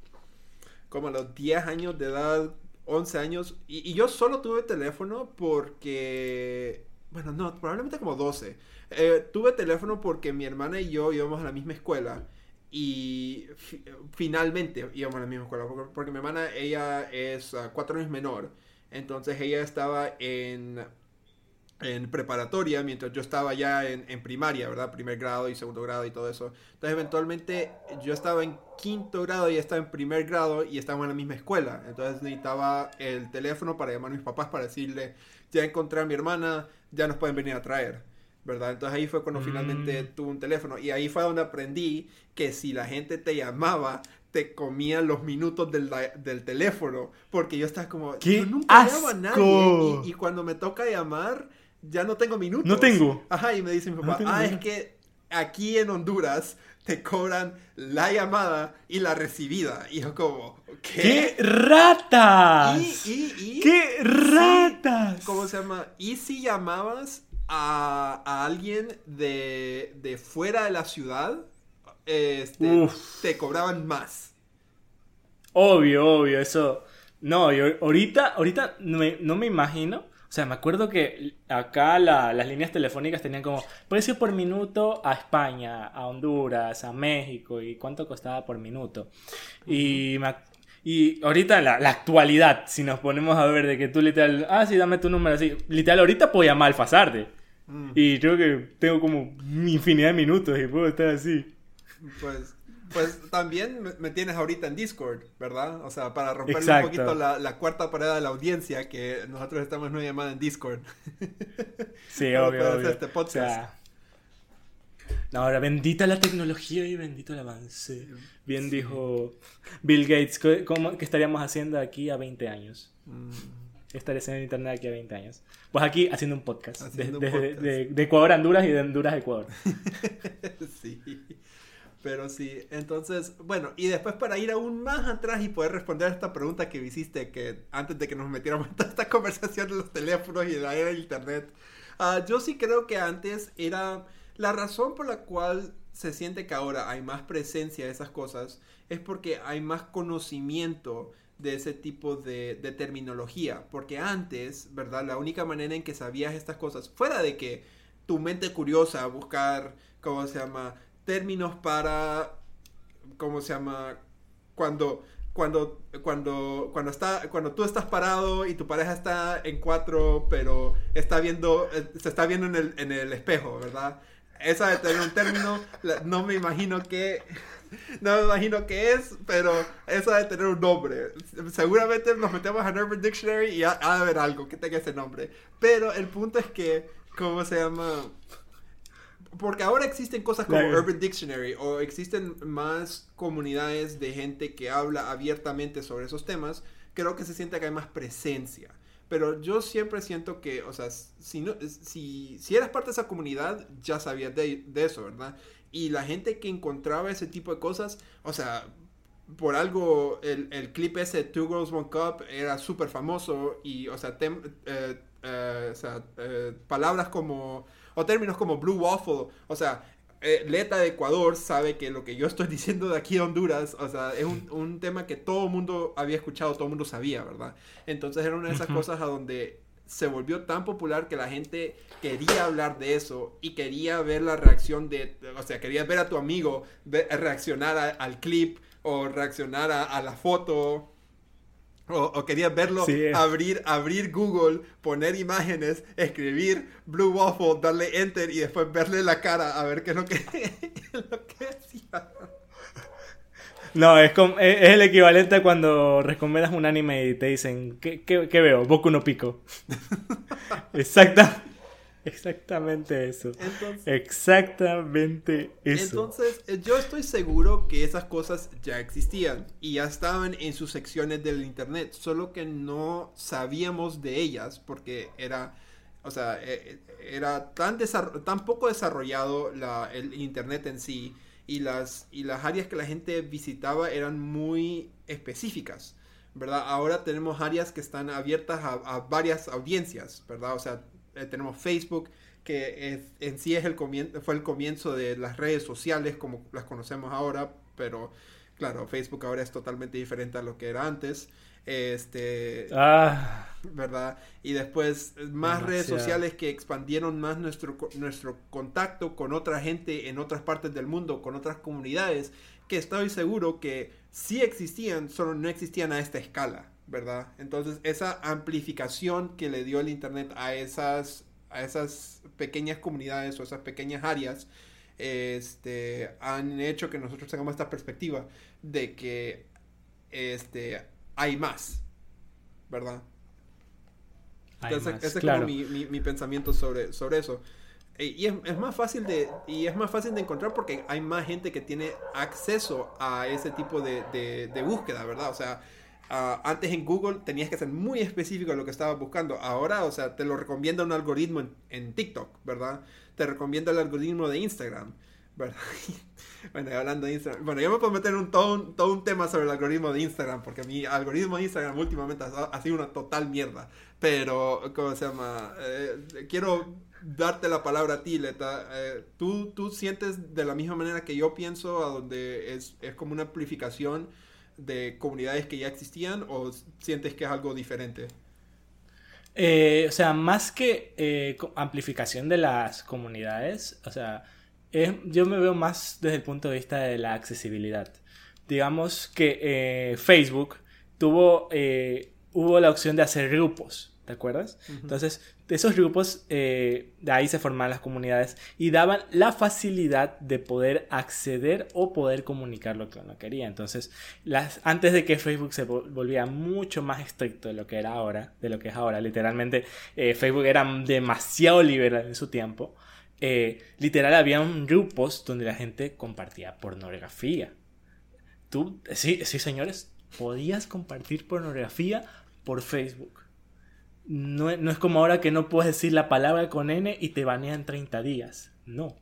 como a los 10 años de edad, 11 años, y, y yo solo tuve teléfono porque... Bueno, no, probablemente como 12. Eh, tuve teléfono porque mi hermana y yo íbamos a la misma escuela. Y fi- finalmente íbamos a la misma escuela. Porque, mi hermana, ella es ah, cuatro años menor. Entonces ella estaba en, en preparatoria mientras yo estaba ya en, en primaria, ¿verdad? Primer grado y segundo grado y todo eso. Entonces eventualmente yo estaba en quinto grado y estaba en primer grado y estábamos en la misma escuela. Entonces necesitaba el teléfono para llamar a mis papás para decirle, ya encontré a mi hermana, ya nos pueden venir a traer. ¿Verdad? Entonces ahí fue cuando
Mm.
finalmente tuve un teléfono. Y ahí fue donde aprendí que si la gente te llamaba, te comían los minutos del, del teléfono. Porque yo estaba como,
¡Qué
yo nunca llamo a
asco!
nadie. Y, y cuando me toca llamar, ya no tengo minutos.
No tengo.
Ajá, y me dice mi papá, ah, es
minutos".
que aquí en Honduras te cobran la llamada y la recibida. Y yo como,
¡Qué
¿qué?
ratas!
Y, y, y,
¡Qué ratas!
¿Cómo se llama? ¿Y si llamabas a, a alguien de, de fuera de la ciudad? Este, te cobraban más.
Obvio, obvio, eso. No, yo ahorita, ahorita no me, no me imagino. O sea, me acuerdo que acá la- las líneas telefónicas tenían como precio por minuto a España, a Honduras, a México y cuánto costaba por minuto. Y, me y ahorita la, la actualidad, si nos ponemos a ver de que tú literal, ah, sí, dame tu número así. Literal, ahorita puedo llamar al.
Mm,
Y creo que tengo como infinidad de minutos y puedo estar así.
Pues, pues también me, tienes ahorita en Discord, ¿verdad? O sea, para romper un poquito la, la cuarta pared de la audiencia, que nosotros estamos en una llamada en Discord.
Sí, obvio, obvio.
este podcast.
O sea, no, ahora bendita la tecnología y bendito el avance. Bien dijo Bill Gates, ¿qué- ¿cómo, ¿qué estaríamos haciendo aquí a 20 años?
Mm,
¿Qué estaría haciendo en internet aquí a 20 años? Pues aquí haciendo un podcast. de-
Haciendo un
de,
podcast.
de- de Ecuador a Honduras y de Honduras a Ecuador.
sí. Pero sí, entonces, bueno, y después para ir aún más atrás y poder responder a esta pregunta que me hiciste, que antes de que nos metiéramos en toda esta conversación de los teléfonos y de la era de internet, ah, yo sí creo que antes era la razón por la cual se siente que ahora hay más presencia de esas cosas es porque hay más conocimiento de ese tipo de, terminología. Porque antes, ¿verdad? La única manera en que sabías estas cosas, fuera de que tu mente curiosa buscar, ¿cómo se llama? Términos para, ¿cómo se llama? Cuando, cuando, cuando, cuando está, cuando tú estás parado y tu pareja está en cuatro, pero está viendo, eh, se está viendo en el, en el espejo, ¿verdad? Esa de tener un término, la- no me imagino que, no me imagino qué es, pero esa de tener un nombre. Seguramente nos metemos en Urban Dictionary y ha, ha de haber algo que tenga ese nombre. Pero el punto es que, ¿cómo se llama? Porque ahora existen cosas como
Claro.
Urban Dictionary o existen más comunidades de gente que habla abiertamente sobre esos temas, creo que se siente que hay más presencia. Pero yo siempre siento que, o sea, si, no, si, si eras parte de esa comunidad, ya sabías de, eso, ¿verdad? Y la gente que encontraba ese tipo de cosas, o sea, por algo el, el clip ese Two Girls One Cup era súper famoso y, o sea, eh, eh, eh, palabras como, o términos como Blue Waffle, o sea, Leta de Ecuador sabe que lo que yo estoy diciendo de aquí a Honduras, o sea, es un, un tema que todo el mundo había escuchado, todo el mundo sabía, ¿verdad? Entonces era una de esas cosas a donde se volvió tan popular que la gente quería hablar de eso y quería ver la reacción de, o sea, quería ver a tu amigo reaccionar al clip o reaccionar a, la foto. O, quería verlo abrir, abrir Google, poner imágenes, escribir Blue Waffle, darle enter y después verle la cara a ver qué es lo que, lo que decía.
No, es, es, el equivalente a cuando recomiendas un anime y te dicen, ¿qué, qué veo? Boku no Pico. Exacta. Exactamente eso. Exactamente eso.
Entonces, eh, yo estoy seguro que esas cosas ya existían y ya estaban en sus secciones del internet, solo que no sabíamos de ellas porque era, o sea, eh, eh, era tan, tan poco desarrollado el internet en sí y las, y las áreas que la gente visitaba eran muy específicas. ¿verdad? Ahora tenemos áreas que están abiertas a, a varias audiencias, ¿verdad? O sea, eh, tenemos Facebook, que en sí es el fue el comienzo de las redes sociales como las conocemos ahora, pero claro, Facebook ahora es totalmente diferente a lo que era antes. Este, ah, ¿verdad? Y después más redes sociales que expandieron más nuestro, nuestro contacto con otra gente en otras partes del mundo, con otras comunidades, que estoy seguro que sí existían, solo no existían a esta escala. ¿Verdad? Entonces, esa amplificación que le dio el Internet a esas, a esas pequeñas comunidades o esas pequeñas áreas, este, han hecho que nosotros tengamos esta perspectiva de que este, hay más, ¿verdad? Entonces, ese es como mi, mi, pensamiento sobre, sobre eso. Y es, es, más fácil de, y es más fácil de encontrar porque hay más gente que tiene acceso a ese tipo de, de, de búsqueda, ¿verdad? O sea, Ah, antes en Google tenías que ser muy específico de lo que estabas buscando. Ahora, o sea, te lo recomienda un algoritmo en, TikTok, ¿verdad? Te recomienda el algoritmo de Instagram, ¿verdad? bueno, hablando de Instagram. Bueno, yo me puedo meter un, todo, un, todo un tema sobre el algoritmo de Instagram, porque mi algoritmo de Instagram últimamente ha, sido una total mierda. Pero, ¿cómo se llama? Eh, quiero darte la palabra a ti, Leta. Eh, ¿tú, ¿Tú sientes de la misma manera que yo pienso, a donde es, es como una amplificación? De comunidades que ya existían o sientes que es algo diferente?
Eh, o sea, más que eh, amplificación de las comunidades, o sea, yo me veo más desde el punto de vista de la accesibilidad. Digamos que eh, Facebook tuvo, hubo la opción de hacer grupos, ¿te acuerdas? Entonces, de esos grupos, eh, de ahí se formaban las comunidades y daban la facilidad de poder acceder o poder comunicar lo que uno quería. Entonces, las, antes de que Facebook se volviera mucho más estricto de lo que era ahora, de lo que es ahora, literalmente eh, Facebook era demasiado liberal en su tiempo. Eh, literal, había grupos donde la gente compartía pornografía. Tú, sí, sí, señores, podías compartir pornografía por Facebook. No, es como ahora que no puedes decir la palabra con N y te banean 30 días. No.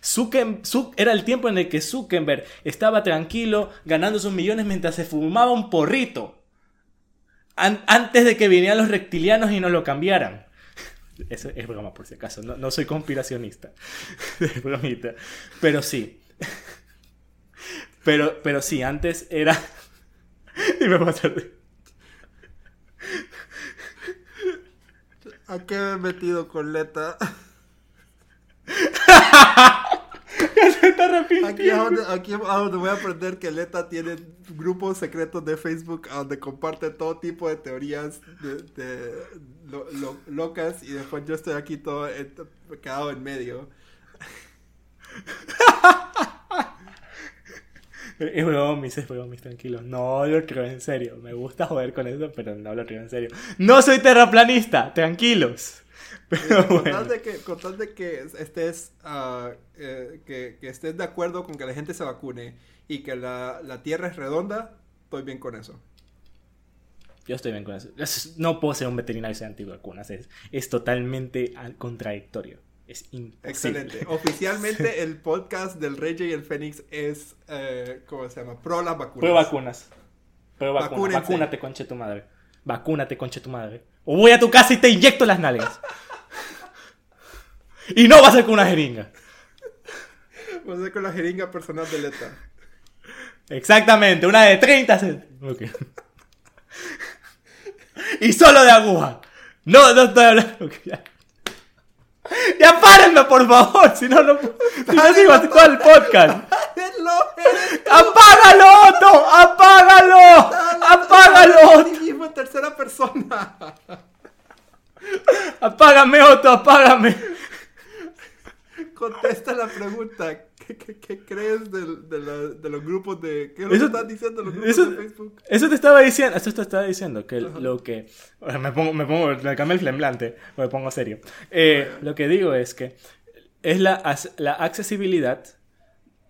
era el tiempo en el que Zuckerberg estaba tranquilo ganando sus millones mientras se fumaba un porrito. antes de que vinieran los reptilianos y nos lo cambiaran. Eso es broma por si acaso, no, soy conspiracionista. es bromita. Pero sí. Pero, pero sí, antes era... y me pasó
¿A qué me he metido con Leta? aquí, es donde, aquí es donde voy a aprender que Leta tiene grupos secretos de Facebook donde comparte todo tipo de teorías de, locas y después yo estoy aquí todo quedado en medio.
Es bromis, es bromis, tranquilo. No lo creo en serio. Me gusta joder con eso, pero no lo creo en serio. No soy terraplanista, tranquilos.
Pero con, tal de que, con tal de que estés, uh, eh, que, que, estés de acuerdo con que la gente se vacune y que la, la Tierra es redonda, estoy bien con eso.
Yo estoy bien con eso. No puedo ser un veterinario y ser antivacunas. Es, es totalmente contradictorio. Es imposible.
Excelente. Oficialmente el podcast del Rey y el Fénix es, eh, ¿cómo se llama? Pro las vacunas.
Pro vacunas. Pro vacunas. Vacúnate, conche tu madre. Vacúnate, conche tu madre. O voy a tu casa y te inyecto las nalgas. y no va a ser con una jeringa.
Va a ser con la jeringa personal de Leta.
Exactamente, una de 30 centímetros. y solo de aguja. No, no estoy hablando. Ya párenme, por favor, si no, no, si no sigo todo el podcast. ¡Apágalo, Otto! ¡Apágalo! ¡Apágalo!
Tercera persona.
Apágame, Otto, apágame.
Contesta la pregunta. ¿Qué, crees de, los grupos de... ¿Qué es lo que estás diciendo los grupos
eso,
de Facebook?
Eso te estaba diciendo, eso te estaba diciendo, que lo que... Me pongo, me pongo, me cambio el flemblante, me pongo serio. Eh, lo que digo es que es la, la accesibilidad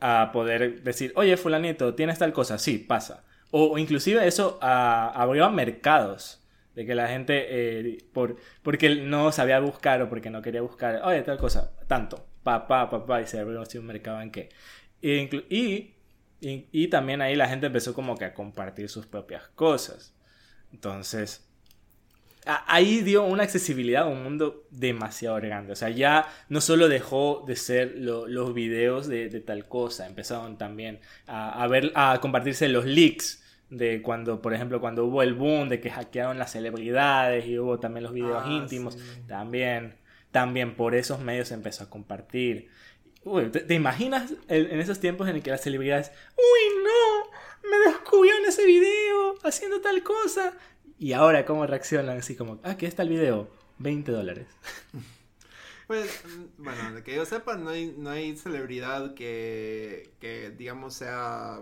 a poder decir, oye, fulanito, tienes tal cosa, sí, pasa. O, inclusive eso abrió a mercados de que la gente, eh, por, porque no sabía buscar o porque no quería buscar, oye, tal cosa, tanto, papá, papá, y se abrió así un mercado en que. Y, y, también ahí la gente empezó como que a compartir sus propias cosas. Entonces, ahí dio una accesibilidad a un mundo demasiado grande. O sea, ya no solo dejó de ser los videos de, tal cosa, empezaron también a, ver, a compartirse los leaks de cuando, por ejemplo, cuando hubo el boom de que hackearon las celebridades y hubo también los videos ah, íntimos, también también por esos medios se empezó a compartir. ¿te, imaginas en esos tiempos en el que las celebridades, uy, no, me descubrieron ese video haciendo tal cosa? Y ahora, ¿cómo reaccionan? Así como, ah, ¿qué está el video? 20 dólares.
Pues, bueno, de que yo sepa, no hay, no hay celebridad que, que digamos, sea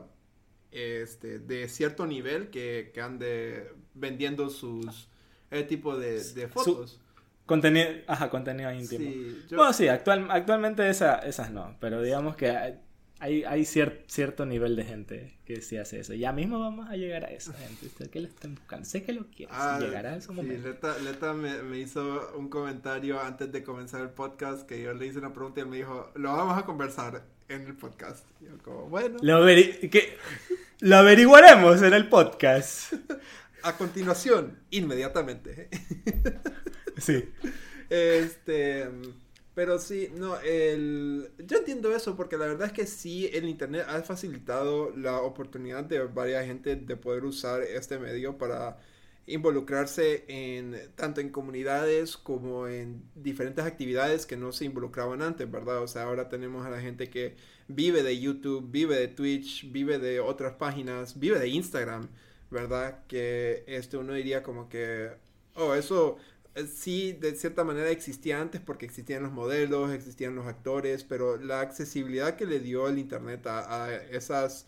este, de cierto nivel que, que ande vendiendo sus ese tipo de, fotos.
Contenido, ajá, contenido íntimo. Bueno, sí, actual, actualmente esa, esas no, pero digamos que hay, hay cierto nivel de gente que sí hace eso. Ya mismo vamos a llegar a eso, gente. ¿Qué le están buscando? Sé que lo quieren, ah, llegará en su momento.
Leta, me, me, hizo un comentario antes de comenzar el podcast que yo le hice una pregunta y él me dijo, lo vamos a conversar en el podcast. Y yo como, bueno.
Lo, que... lo averiguaremos en el podcast.
a continuación, inmediatamente.
Sí.
Este. Pero sí, no, el... yo entiendo eso porque la verdad es que sí, el Internet ha facilitado la oportunidad de varias gente de poder usar este medio para involucrarse en tanto en comunidades como en diferentes actividades que no se involucraban antes, ¿verdad? O sea, ahora tenemos a la gente que vive de YouTube, vive de Twitch, vive de otras páginas, vive de Instagram, ¿verdad? Que este uno diría como que, oh, eso sí, de cierta manera existía antes porque existían los modelos, existían los actores, pero la accesibilidad que le dio el Internet a, esas,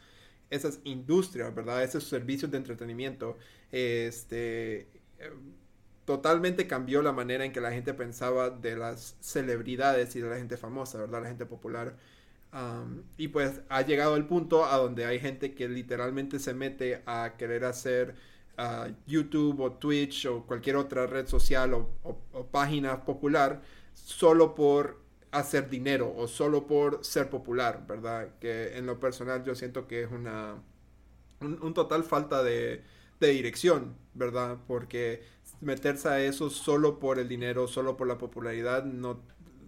esas industrias, ¿verdad? Esos servicios de entretenimiento, este, eh, totalmente cambió la manera en que la gente pensaba de las celebridades y de la gente famosa, ¿verdad? La gente popular. y pues ha llegado el punto a donde hay gente que literalmente se mete a querer hacer YouTube o Twitch o cualquier otra red social o, página popular solo por hacer dinero o solo por ser popular, ¿verdad? Que en lo personal yo siento que es una un, total falta de, de, dirección, ¿verdad? Porque meterse a eso solo por el dinero, solo por la popularidad, no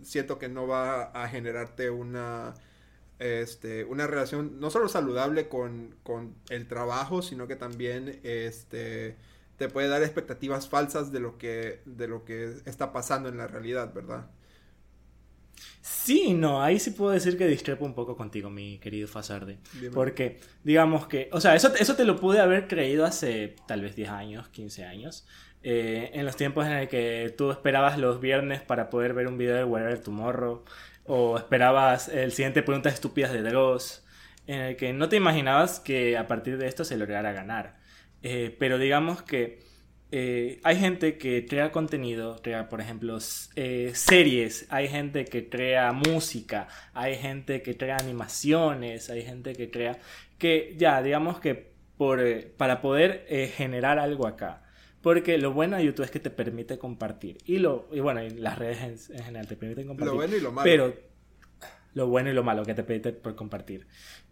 siento que no va a generarte una este, una relación no solo saludable con, el trabajo, sino que también este, te puede dar expectativas falsas de lo, que, de lo que está pasando en la realidad, ¿verdad?
Sí, no, ahí sí puedo decir que discrepo un poco contigo, mi querido Fasarde. Porque, digamos que, o sea, eso, eso te lo pude haber creído hace tal vez 10 años, 15 años. Eh, en los tiempos en el que tú esperabas los viernes para poder ver un video de Whatever Tomorrow o esperabas el siguiente Preguntas Estúpidas de Dross, en el que no te imaginabas que a partir de esto se lograra ganar. Eh, pero digamos que eh, hay gente que crea contenido, crea, por ejemplo, eh, series, hay gente que crea música, hay gente que crea animaciones, hay gente que crea que ya, digamos que por, para poder generar algo acá, Porque lo bueno de YouTube es que te permite compartir. Y, lo, y bueno, y las redes en, en general te permiten compartir.
Lo bueno y lo malo.
Pero lo bueno y lo malo que te permite por compartir.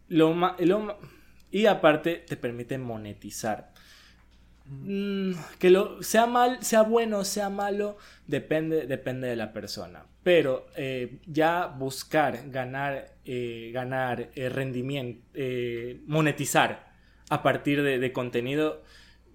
Lo, ma- lo y aparte te permite monetizar. Mm, que lo sea mal, sea bueno, sea malo, depende, depende de la persona. Pero eh, ya buscar ganar, eh, ganar eh, rendimiento, monetizar a partir de, de contenido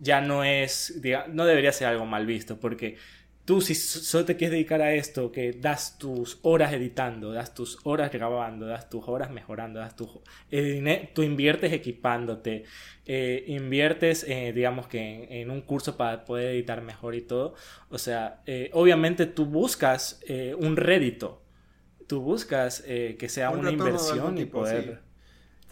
ya no es, diga- no debería ser algo mal visto, porque tú si so- solo te quieres dedicar a esto, que das tus horas editando, das tus horas grabando, das tus horas mejorando, das tu, el dine- tú inviertes equipándote, eh, inviertes, eh, digamos que en, en un curso para poder editar mejor y todo, o sea, eh, obviamente tú buscas un rédito, tú buscas que sea
Un
una inversión y poder...
sí.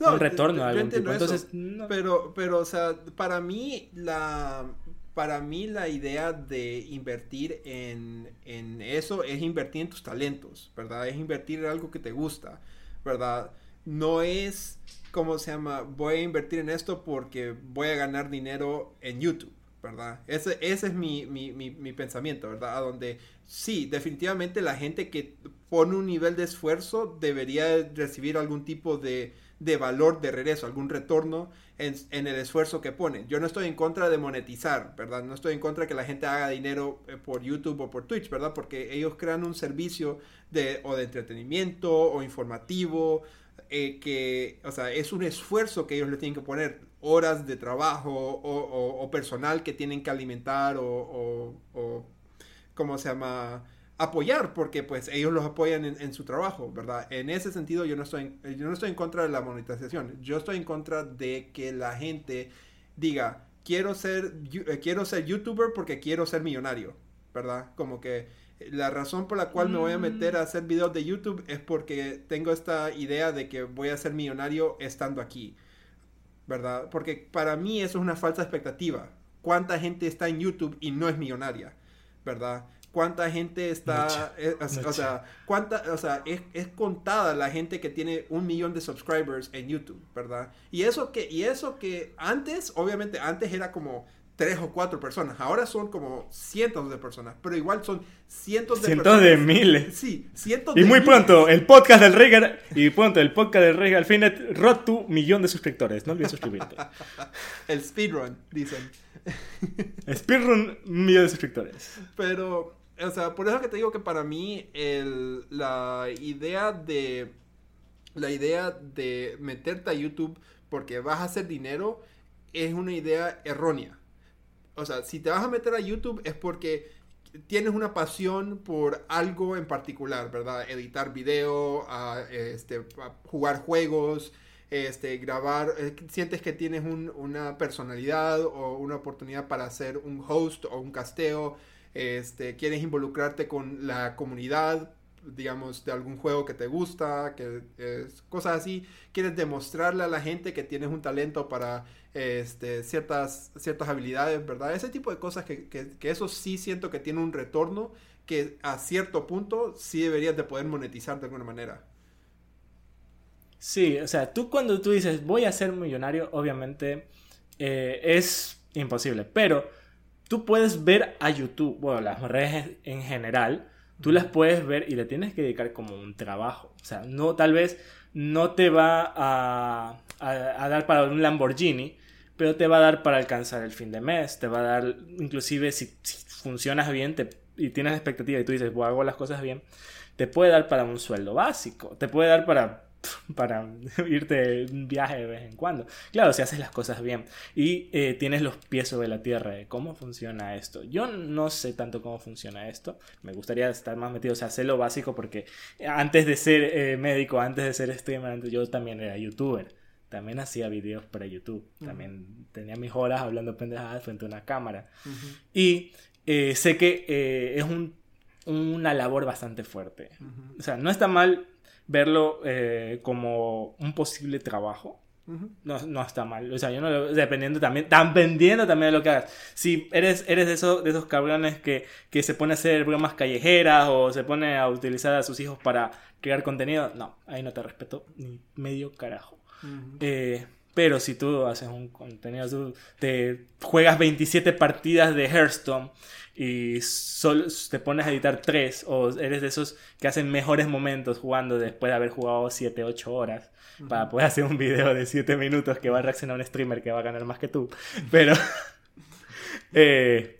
Un retorno
yo
algún tipo.
eso,
Entonces, no.
pero, pero, o sea, para mí la, para mí la idea de invertir en, en eso es invertir en tus talentos, ¿verdad? Es invertir en algo que te gusta, ¿verdad? No es, ¿cómo se llama? Voy a invertir en esto porque voy a ganar dinero en YouTube. ¿Verdad? Ese, ese es mi, mi, mi, mi pensamiento, ¿verdad? A donde sí, definitivamente la gente que pone un nivel de esfuerzo debería recibir algún tipo de, de valor de regreso, algún retorno en, el esfuerzo que pone. Yo no estoy en contra de monetizar, ¿verdad? No estoy en contra de que la gente haga dinero eh, por YouTube o por Twitch, ¿verdad? Porque ellos crean un servicio de, o de entretenimiento o informativo, eh, que, o sea, es un esfuerzo que ellos le tienen que poner, horas de trabajo o, o, o personal que tienen que alimentar o, o, ¿cómo se llama? Apoyar porque pues ellos los apoyan en, en, su trabajo, ¿verdad? En ese sentido yo no, estoy en, yo no estoy en contra de la monetización, yo estoy en contra de que la gente diga, quiero ser, eh, quiero ser youtuber porque quiero ser millonario, ¿verdad? Como que la razón por la cual me voy a meter a hacer videos de YouTube es porque tengo esta idea de que voy a ser millonario estando aquí, ¿verdad? Porque para mí eso es una falsa expectativa. ¿Cuánta gente está en YouTube y no es millonaria? ¿Verdad? Cuánta gente está, eh, o, o, sea, cuánta, o sea, es, es, contada la gente que tiene un millón de subscribers en YouTube, ¿verdad? Y eso que, y eso que antes, obviamente, antes era como tres o cuatro personas, ahora son como cientos de personas, pero igual son cientos de
cientos
personas.
de miles.
Sí, cientos
y
de
muy
miles.
pronto, el podcast del Rey, y pronto, el podcast del Rey Alfinet, rod tu millón de suscriptores, no olvides suscribirte.
el speedrun, dicen.
Speedrun, un millón de suscriptores.
Pero, o sea, por eso que te digo que para mí el, la idea de la idea de meterte a YouTube porque vas a hacer dinero es una idea errónea. O sea, si te vas a meter a YouTube es porque tienes una pasión por algo en particular, ¿verdad? Editar video, este, jugar juegos, este, grabar, eh, sientes que tienes un, una personalidad o una oportunidad para ser un host o un casteo, este, quieres involucrarte con la comunidad, digamos, de algún juego que te gusta, que es, cosas así, quieres demostrarle a la gente que tienes un talento para este, ciertas, ciertas habilidades, ¿verdad? Ese tipo de cosas que, que, eso sí siento que tiene un retorno que a cierto punto sí deberías de poder monetizar de alguna manera.
Sí, o sea, tú cuando tú dices voy a ser millonario, obviamente eh, es imposible, pero tú puedes ver a YouTube, bueno, las redes en general, tú las puedes ver y le tienes que dedicar como un trabajo. O sea, no, tal vez no te va a, a, a, dar para un Lamborghini, pero te va a dar para alcanzar el fin de mes, te va a dar, inclusive si, si funcionas bien te, y tienes expectativa y tú dices, bueno, hago las cosas bien, te puede dar para un sueldo básico, te puede dar para para irte un viaje de vez en cuando. Claro, si haces las cosas bien y eh, tienes los pies sobre la tierra de cómo funciona esto. Yo no sé tanto cómo funciona esto. Me gustaría estar más metido, o sea, hacer lo básico porque antes de ser eh, médico, antes de ser streamer, antes, yo también era youtuber. También hacía videos para YouTube. Uh -huh. También tenía mis horas hablando pendejadas frente a una cámara. Uh -huh. Y eh, sé que es un, una labor bastante fuerte. Uh -huh. O sea, no está mal verlo eh, como un posible trabajo. Uh -huh. no, no, está mal. O sea, yo no lo, dependiendo también, dependiendo también de lo que hagas. Si eres, eres de, esos, de esos cabrones que, que se pone a hacer bromas callejeras o se pone a utilizar a sus hijos para crear contenido, no, ahí no te respeto ni medio carajo. Uh -huh. eh, Pero si tú haces un contenido, tú te juegas 27 partidas de Hearthstone y solo te pones a editar 3 o eres de esos que hacen mejores momentos jugando después de haber jugado 7, 8 horas para poder hacer un video de 7 minutos que va a reaccionar un streamer que va a ganar más que tú. Pero eh,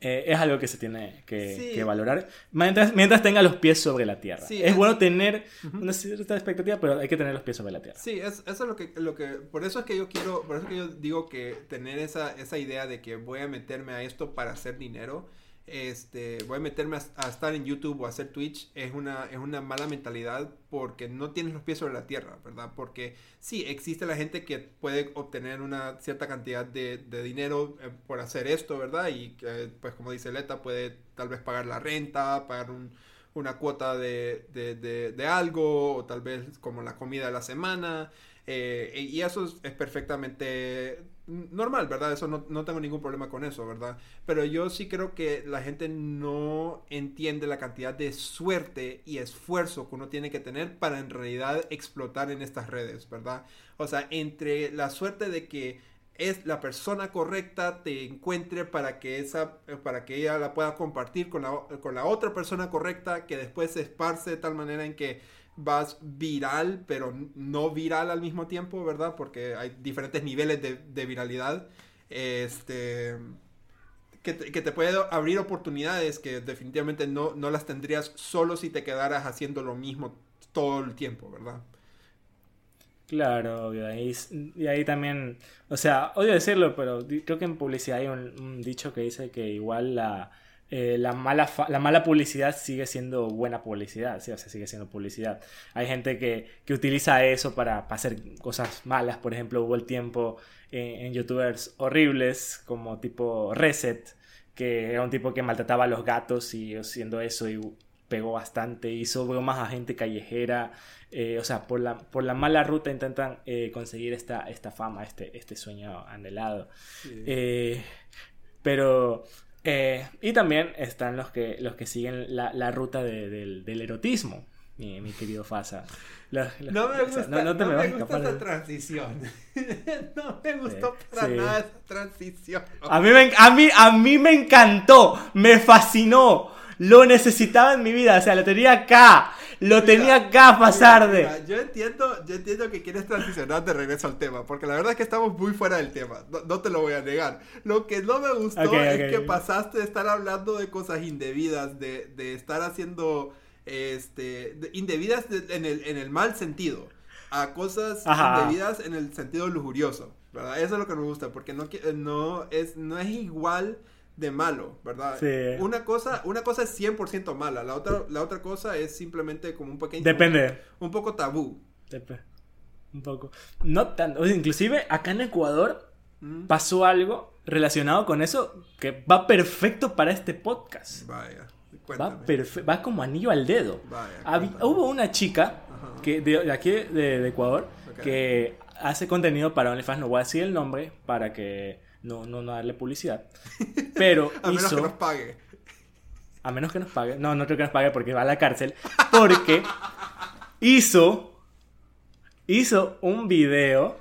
eh, es algo que se tiene que, valorar mientras, mientras, tenga los pies sobre la tierra. es, bueno tener una cierta expectativa, pero hay que tener los pies sobre la tierra.
Sí, es, eso es lo que, lo que, por eso es que yo quiero, por eso que yo digo que tener esa, esa idea de que voy a meterme a esto para hacer dinero este, voy a meterme a, estar en YouTube o a hacer Twitch, es una, es una mala mentalidad porque no tienes los pies sobre la tierra, ¿verdad? Porque sí, existe la gente que puede obtener una cierta cantidad de, dinero eh, por hacer esto, ¿verdad? Y pues como dice Leta, puede tal vez pagar la renta, pagar una cuota de, de, algo, o tal vez como la comida de la semana. Eh, y eso es perfectamente normal, ¿verdad? Eso no, no, tengo ningún problema con eso, ¿verdad? Pero yo sí creo que la gente no entiende la cantidad de suerte y esfuerzo que uno tiene que tener para en realidad explotar en estas redes, ¿verdad? O sea, entre la suerte de que es la persona correcta te encuentre para que esa para que ella la pueda compartir con la, con la otra persona correcta que después se esparce de tal manera en que vas viral, pero no viral al mismo tiempo, ¿verdad? Porque hay diferentes niveles de, viralidad. Este. Que te, puede abrir oportunidades que definitivamente no, no las tendrías solo si te quedaras haciendo lo mismo todo el tiempo, ¿verdad?
Claro, y y ahí también, o sea, odio decirlo, pero creo que en publicidad hay un dicho que dice que igual la, eh, la, mala la mala publicidad sigue siendo buena publicidad, ¿sí? o sea, sigue siendo publicidad. Hay gente que, que utiliza eso para, hacer cosas malas, por ejemplo, hubo el tiempo en, youtubers horribles como tipo Reset, que era un tipo que maltrataba a los gatos y haciendo eso y pegó bastante, hizo bromas a gente callejera, eh, o sea, por la, por la mala ruta intentan eh, conseguir esta, esta fama, este, este sueño anhelado. pero eh, y también están los que, los que siguen la, la ruta del, del, erotismo, mi, mi querido Fasa.
no me gusta, no, te me, me gusta esa transición. no me gustó para nada esa transición.
A mí, me, a, mí, a mí me encantó, me fascinó. Lo necesitaba en mi vida, o sea, lo tenía acá. Lo tenía acá pasar de.
yo entiendo, yo entiendo que quieres transicionar de regreso al tema, porque la verdad es que estamos muy fuera del tema. No, te lo voy a negar. Lo que no me gustó es que pasaste de estar hablando de cosas indebidas, de, de estar haciendo este indebidas en, el, en el mal sentido, a cosas indebidas en el sentido lujurioso. ¿verdad? Eso es lo que me gusta, porque no, no, es, no es igual de malo, ¿verdad? Sí. Una cosa, una cosa es 100% mala, la otra, la otra cosa es simplemente como un pequeño...
Depende.
Un, poco tabú.
Depende. Un poco. No tanto. inclusive acá en Ecuador mm. pasó algo relacionado con eso que va perfecto para este podcast.
Vaya.
Va, va como anillo al dedo. Vaya, hubo una chica que de, aquí de, Ecuador que hace contenido para OnlyFans, no voy a decir el nombre para que no, no, no darle publicidad. Pero
a menos que nos pague.
A menos que nos pague. No, no creo que nos pague porque va a la cárcel. Porque hizo. Hizo un video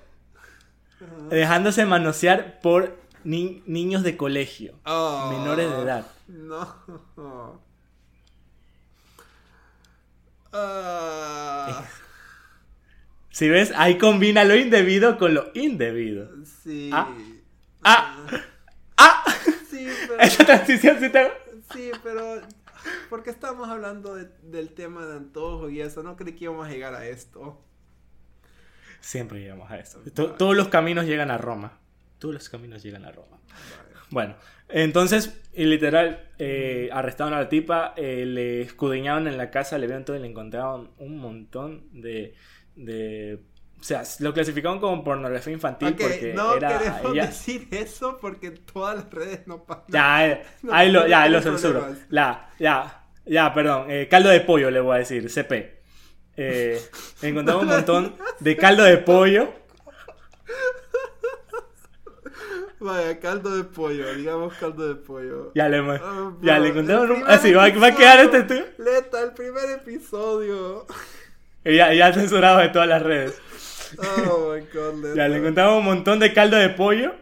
dejándose manosear por niños de colegio. Oh, menores de edad.
No. Ah.
Si ves, ahí combina lo indebido con lo indebido.
Sí.
Ah. ¡Ah! ¡Ah! Sí, pero... Esa transición sí te...
Sí, pero... Porque estamos hablando del tema de antojo y eso. No creí que íbamos a llegar a esto.
Siempre llegamos a esto. Todos los caminos llegan a Roma. Todos los caminos llegan a Roma. Bueno, entonces, literal, eh, arrestaron a la tipa, eh, le escudriñaron en la casa, le vieron todo y le encontraron un montón de, de o sea, lo clasificaron como pornografía infantil porque
no
era
queremos decir eso porque todas las redes no pasan.
Ya, eh, ahí, lo, ya, lo censuro. La, ya, ya, perdón. Eh, caldo de pollo le voy a decir, CP. Eh, encontramos un montón de caldo de pollo.
Vaya, caldo de pollo, digamos caldo de pollo.
Ya le, oh, ya le encontramos un... Así, va, va, a quedar este tú.
Leta, el primer episodio.
Ya, ya censurado de todas las redes.
Oh my god,
Ya, le encontramos un montón de caldo de pollo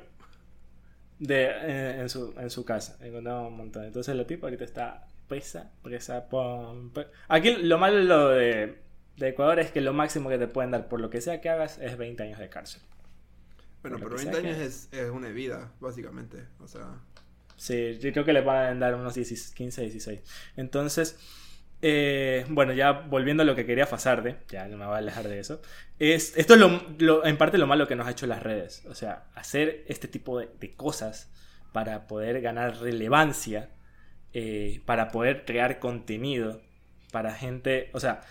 de, en, en su, en su casa. Le encontramos un montón. Entonces la tipa ahorita está presa, presa, pom, pre- Aquí lo malo lo de, de Ecuador es que lo máximo que te pueden dar por lo que sea que hagas es 20 años de cárcel.
Bueno, pero
que
20
sea
años
que-
es, es una vida, básicamente. O sea,
Sí, yo creo que le van a dar unos 16, 15, 16. Entonces, eh, bueno, ya volviendo a lo que quería Fasarde, ya no me voy a alejar de eso. Es, esto es lo, en parte lo malo que nos ha hecho las redes. O sea, hacer este tipo de, cosas para poder ganar relevancia, eh, para poder crear contenido para gente. O sea,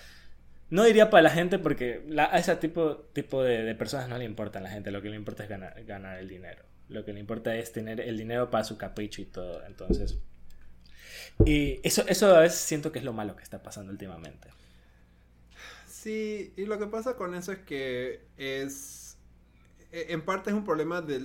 no diría para la gente porque la- a ese tipo, tipo de, personas no le importa la gente, lo que le importa es ganar, ganar el dinero. Lo que le importa es tener el dinero para su capricho y todo. Entonces, y eso, eso a veces siento que es lo malo que está pasando últimamente.
Sí, y lo que pasa con eso es que es, e- en parte es un problema de,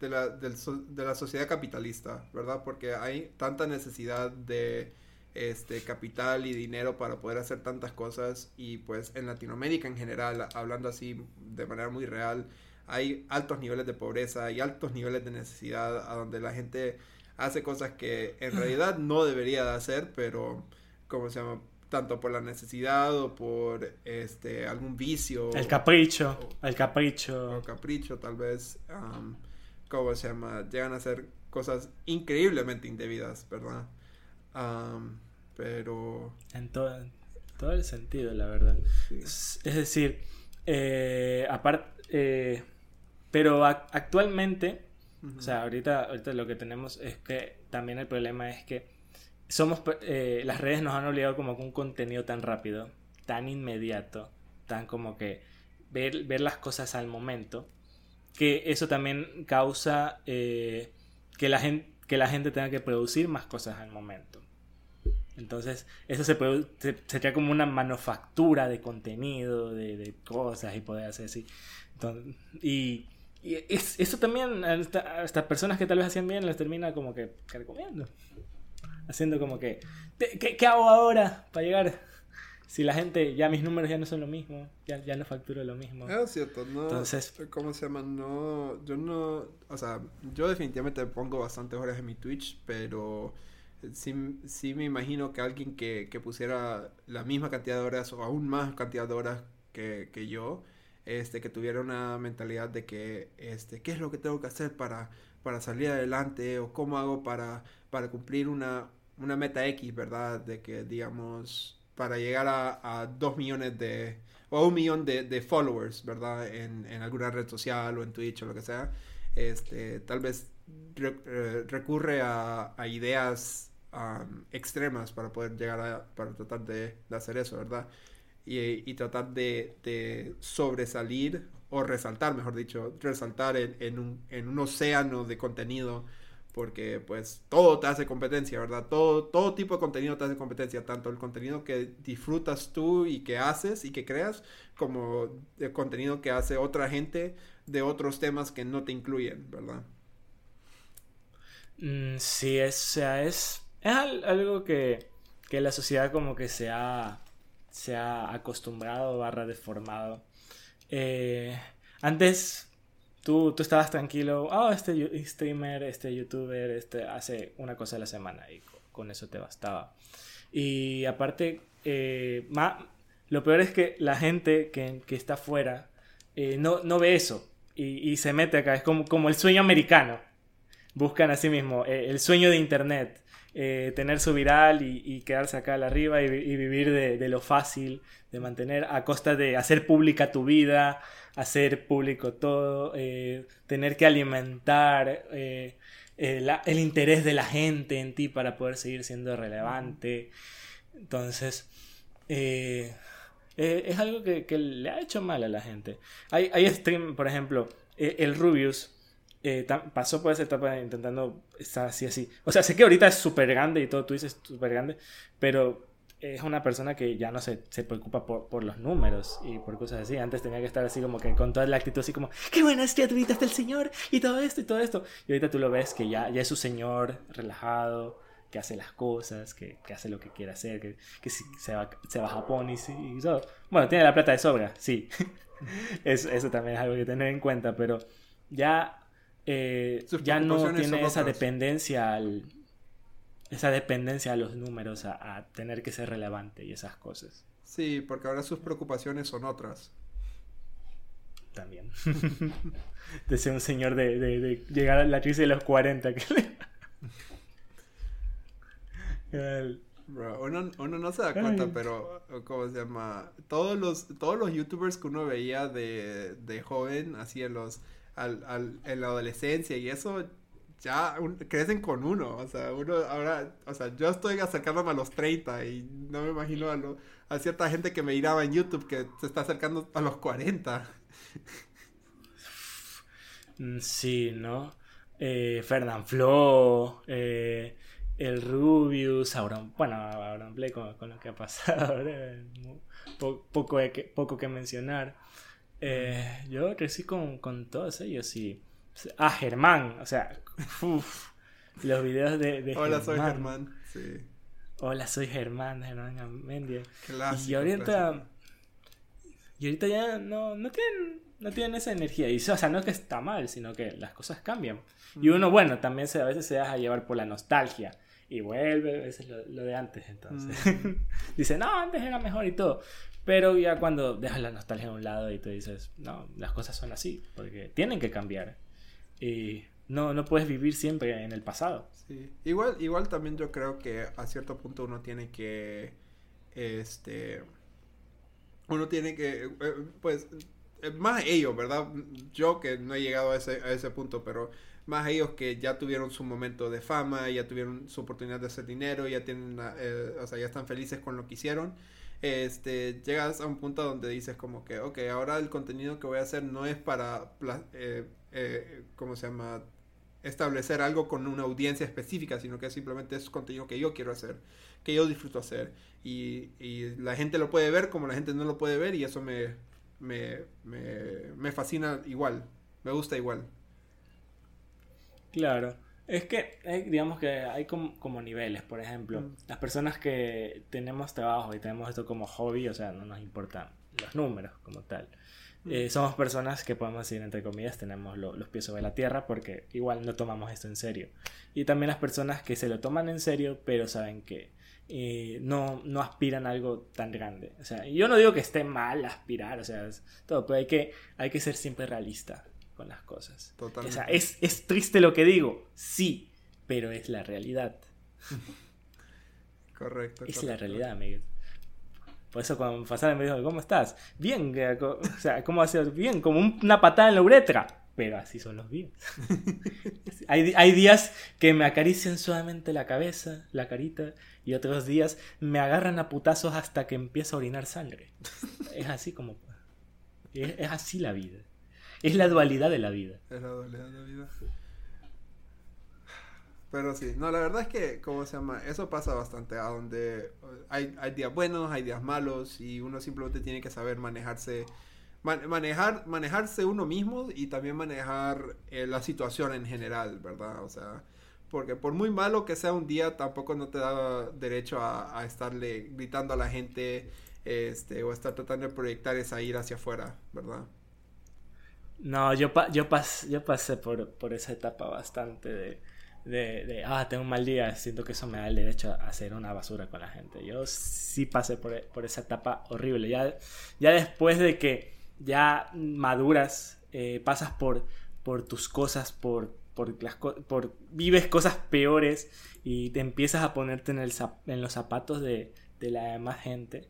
la, de la sociedad capitalista, ¿verdad? Porque hay tanta necesidad de este capital y dinero para poder hacer tantas cosas y pues en Latinoamérica en general, hablando así de manera muy real, hay altos niveles de pobreza y altos niveles de necesidad a donde la gente hace cosas que en realidad no debería de hacer, pero ¿cómo se llama? Tanto por la necesidad o por este algún vicio
El capricho, el
o
capricho.
capricho tal vez, am, ¿cómo se llama? Llegan a hacer cosas increíblemente indebidas, ¿verdad? Am, pero...
En todo, todo el sentido, la verdad.
sí.
Es es decir, eh, aparte, pero ac- actualmente,
Ujú.
o sea, ahorita, ahorita lo que tenemos es que también el problema es que somos, eh, las redes nos han obligado como con un contenido tan rápido, tan inmediato, tan como que ver, ver las cosas al momento, que eso también causa eh, que, la gente, que la gente tenga que producir más cosas al momento. Entonces, eso se produ- se- sería como una manufactura de contenido, de, de cosas y poder hacer así. Entonces, y y es- eso también a esta- a estas personas que tal vez hacían bien les termina como que recomiendo. Haciendo como que, "¿Te- ¿qué, qué hago ahora para llegar? Si la gente, ya mis números ya no son lo mismo, ya, ya no facturo lo mismo.
Es cierto, no.
Entonces-
¿Cómo se llama? No. Yo no. O sea, yo definitivamente pongo bastantes horas en mi Twitch, pero sí, sí me imagino que alguien que, que pusiera la misma cantidad de horas o aún más cantidad de horas que, que yo, este, que tuviera una mentalidad de que, este, ¿qué es lo que tengo que hacer para, para salir adelante? O cómo hago para, para cumplir una, una meta X, ¿verdad? De que, digamos, para llegar a, dos millones de, o a un millón de, followers, ¿verdad? En, alguna red social o en Twitch o lo que sea, este, tal vez re- recurre a, ideas am, extremas para poder llegar a, para tratar de hacer eso, ¿verdad? Y, tratar de, sobresalir o resaltar, mejor dicho, resaltar en, un, en un océano de contenido porque pues todo te hace competencia, ¿verdad? Todo, todo tipo de contenido te hace competencia, tanto el contenido que disfrutas tú y que haces y que creas, como el contenido que hace otra gente de otros temas que no te incluyen, ¿verdad?
Mm, sí, es, o sea, es, es al- algo que, que la sociedad como que se ha, se ha acostumbrado barra deformado. Eh, antes tú, tú estabas tranquilo, oh, este streamer, este youtuber, este hace una cosa a la semana y co- con eso te bastaba. Y aparte, eh, ma- lo peor es que la gente que, que está afuera eh, no, no ve eso y, y se mete acá, es como, como el sueño americano buscan así mismo eh, el sueño de internet, eh, tener su viral y, quedarse acá arriba y, vi- y vivir de, lo fácil, de mantener a costa de hacer pública tu vida, hacer público todo, eh, tener que alimentar eh, el interés de la gente en ti para poder seguir siendo relevante. Entonces, es algo que, le ha hecho mal a la gente. Hay, hay stream, por ejemplo, el Rubius eh, pasó por esa etapa intentando estar así, así. O sea, sé que ahorita es súper grande y todo, tú dices súper grande, pero es una persona que ya no se, se preocupa por, por los números y por cosas así. Antes tenía que estar así como que con toda la actitud así como, qué buenas criaturitas del Señor y todo esto y todo esto. Y ahorita tú lo ves que ya, ya es su Señor relajado, que hace las cosas, que, que hace lo que quiere hacer, que, que si- se, va, se va a Japón y, y todo. Bueno, tiene la plata de sobra, sí. eso, eso también es algo que tener en cuenta, pero ya, eh, ya no tiene esa dependencia al esa dependencia a los números, a, a tener que ser relevante y esas cosas
Sí, porque ahora sus preocupaciones son otras.
también. de ser un señor de, de- de llegar a la crisis de los 40. Que le- El-
Bro, uno, uno no se da cuenta,
Ay.
pero, ¿cómo se llama? Todos los, todos los youtubers que uno veía de, de joven, así en los, al, al- en la adolescencia y eso, ya crecen con uno, o sea, uno ahora, o sea, yo estoy acercándome a los 30 y no me imagino a, lo- a cierta gente que me miraba en YouTube que se está acercando a los 40.
Mm, Sí, ¿no? Eh, Fernand Flo, eh, el Rubius, Auron, bueno, Auron Play con, con lo que ha pasado, poco, de que, poco que mencionar. Eh, yo crecí con, con todos ellos y... Ah, Germán, o sea, uf, los videos de, de
Hola, soy Germán. Sí,
Hola, soy Germán, Germán Amendia.
clásico.
Y ahorita,
clásico.
y ahorita ya no, no, tienen, no tienen esa energía. Y o sea, no es que está mal, sino que las cosas cambian. Y uno, bueno, también se, a veces se deja llevar por la nostalgia. Y vuelve a veces lo, lo de antes, entonces. Dice, no, antes era mejor y todo. Pero ya cuando dejas la nostalgia a un lado y tú dices, no, las cosas son así, porque tienen que cambiar. Y no, no puedes vivir siempre en el pasado.
Sí. Igual, igual también yo creo que a cierto punto uno tiene que, este, uno tiene que, eh, pues, eh, más ellos, ¿verdad? Yo que no he llegado a ese, a ese punto, pero más ellos que ya tuvieron su momento de fama, ya tuvieron su oportunidad de hacer dinero, ya tienen, una, eh, o sea, ya están felices con lo que hicieron. Este, llegas a un punto donde dices como que, ok, ahora el contenido que voy a hacer no es para, eh, eh, ¿cómo se llama? establecer algo con una audiencia específica, sino que simplemente es contenido que yo quiero hacer, que yo disfruto hacer. Y, y la gente lo puede ver como la gente no lo puede ver y eso me, me, me, me fascina igual, me gusta igual.
Claro. Es que, eh, digamos que hay como, como niveles, por ejemplo,
Mm.
las personas que tenemos trabajo y tenemos esto como hobby, o sea, no nos importan los números como tal.
Mm.
Eh, somos personas que podemos decir, entre comillas, tenemos lo- los pies sobre la tierra porque igual no tomamos esto en serio. Y también las personas que se lo toman en serio, pero saben que eh, no, no aspiran a algo tan grande. O sea, yo no digo que esté mal aspirar, o sea, es todo, pero hay que, hay que ser siempre realista con las cosas.
Totalmente.
O sea, es, es triste lo que digo, sí, pero es la realidad.
Correcto.
Es
correcto.
la realidad, amigo. Por eso cuando pasaron me dijo, ¿cómo estás? Bien, eh, o sea, ¿cómo hacer? Bien, como un- una patada en la uretra. Pero así son los días. hay, hay días que me acarician suavemente la cabeza, la carita, y otros días me agarran a putazos hasta que empiezo a orinar sangre. Es así como... Es, es así la vida. Es la dualidad de la vida.
Es la dualidad de la vida. Pero sí, no, la verdad es que, ¿cómo se llama? Eso pasa bastante, a donde eh, hay, días buenos, hay días malos, y uno simplemente tiene que saber manejarse, man- manejar, manejarse uno mismo y también manejar eh, la situación en general, ¿verdad? O sea, porque por muy malo que sea un día, tampoco no te da derecho a, a estarle gritando a la gente, este, o estar tratando de proyectar esa ira hacia afuera, ¿verdad?
No, yo, pa- yo, pas- yo pasé por, por esa etapa bastante de, de, ah, tengo un mal día, siento que eso me da el derecho a hacer una basura con la gente. Yo sí pasé por, por esa etapa horrible. Ya, ya después de que ya maduras, eh, pasas por, por tus cosas, por, por, vives cosas peores y te empiezas a ponerte en, el, en los zapatos de, de la demás gente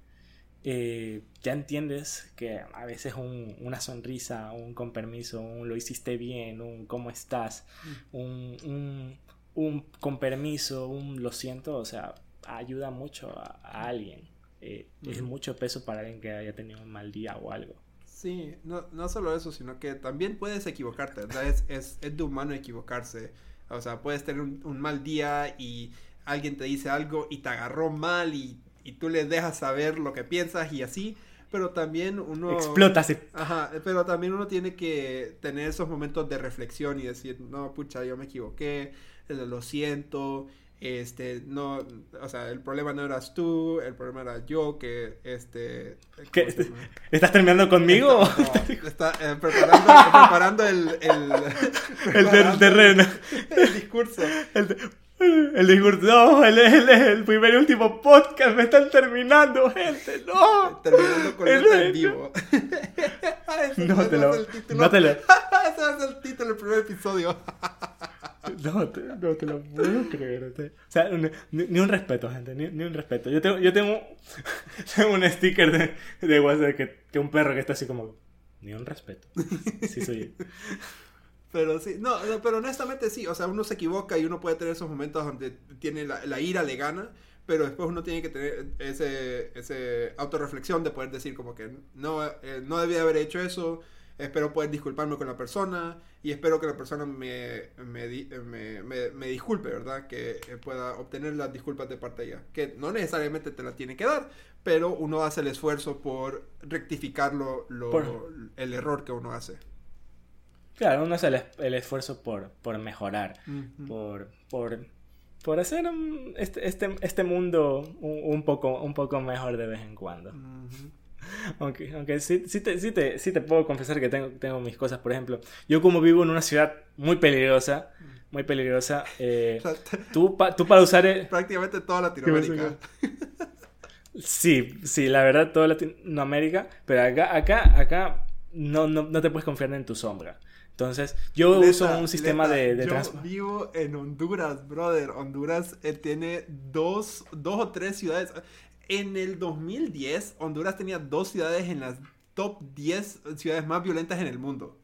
eh, ya entiendes que a veces un- una sonrisa, un con permiso, un lo hiciste bien, un cómo estás, un, un, un con permiso, un lo siento, o sea, ayuda mucho a, a alguien. Eh, Es mucho peso para alguien que haya tenido un mal día o algo.
Sí, no, no solo eso, sino que también puedes equivocarte, ¿verdad? Es, es, es de humano equivocarse. O sea, puedes tener un, un mal día y alguien te dice algo y te agarró mal y, y tú le dejas saber lo que piensas y así, pero también uno...
Explota así.
Ajá, pero también uno tiene que tener esos momentos de reflexión y decir, no, pucha, yo me equivoqué, eh, lo siento, este, no, o sea, el problema no eras tú, el problema era yo, que, este...
¿Estás terminando conmigo?
No, está eh, preparando, preparando el, el,
el del terreno.
el discurso.
El, el discurso. No, el, el, el primer y último podcast. Me están terminando, gente. No.
Terminando con
El-
en vivo.
No te lo- no te lo-
Ese va a ser el título del primer episodio.
No te, no te lo puedo creer. te- O sea, ni, ni un respeto, gente. Ni, ni un respeto. Yo tengo, yo tengo, tengo un sticker de, de WhatsApp que, que un perro que está así como. Ni un respeto. Sí, soy yo.
Pero sí, no, no, pero honestamente sí, o sea, uno se equivoca y uno puede tener esos momentos donde tiene la, la ira le gana, pero después uno tiene que tener ese, ese autorreflexión de poder decir como que no, eh, no debía haber hecho eso, espero poder disculparme con la persona y espero que la persona me, me, me, me- me disculpe, ¿verdad? Que pueda obtener las disculpas de parte de ella, que no necesariamente te la tiene que dar, pero uno hace el esfuerzo por rectificar lo, lo-
Por-
el error que uno hace.
Claro, uno hace el, es- el esfuerzo por, por mejorar.
Ujú.
por, por, por hacer un- este, este, este mundo un, un poco, un poco mejor de vez en cuando.
Ujú.
Aunque, aunque sí, sí, te, sí, te, sí te puedo confesar que tengo, tengo mis cosas. Por ejemplo, yo como vivo en una ciudad muy peligrosa, muy peligrosa, eh, tú, pa- tú para usar... el-
prácticamente toda Latinoamérica.
Sí, sí, la verdad, toda Latinoamérica, pero acá, acá, acá no, no, no te puedes confiar en tu sombra. Entonces, yo
Neta,
uso un sistema
neta,
de, de
Yo vivo en Honduras, brother. Honduras eh, tiene dos, dos o tres ciudades. En el 2010, Honduras tenía dos ciudades en las top 10 ciudades más violentas en el mundo.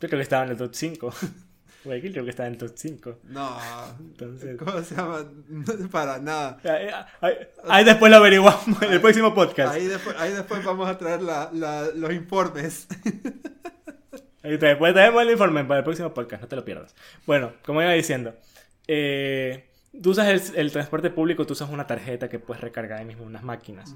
Yo creo que estaba en el top 5. Guayaquil creo que estaba en el top 5.
No,
Entonces-
¿cómo se llama? Para nada.
Ahí, ahí- ahí después lo averiguamos en el próximo podcast.
Ahí después, ahí después vamos a traer la- la- los informes.
Te- Después traemos el informe para el próximo podcast, no te lo pierdas. Bueno, como iba diciendo, eh, tú usas el, el transporte público, tú usas una tarjeta que puedes recargar ahí mismo unas máquinas.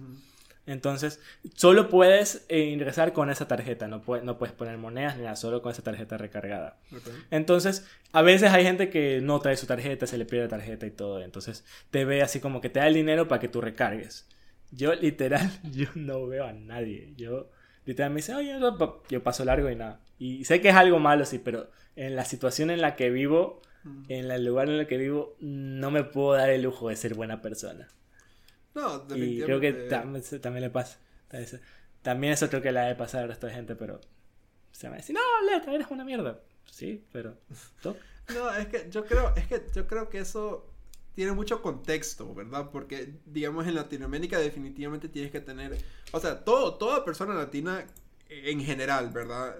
Entonces, solo puedes eh, ingresar con esa tarjeta, no, puedes no puedes poner monedas ni nada, solo con esa tarjeta recargada.
Ok.
Entonces, a veces hay gente que no trae su tarjeta, se le pierde la tarjeta y todo. Entonces, te ve así como que te da el dinero para que tú recargues. Yo, literal, yo no veo a nadie. Yo, literal, me dice, oye, no, pa-". yo paso largo y nada. Y sé que es algo malo, sí, pero en la situación en la que vivo, en el lugar en el que vivo, no me puedo dar el lujo de ser buena persona.
No,
Y creo que
definitivamente.
también, le pasa. También- eso creo que le ha de pasar al resto de gente, pero se me decir, no, Leta, eres una mierda. Sí, pero... ¿tú?
No, es que yo creo, es que yo creo que eso tiene mucho contexto, ¿verdad? Porque, digamos, en Latinoamérica definitivamente tienes que tener, o sea, todo, toda persona latina en general, ¿verdad?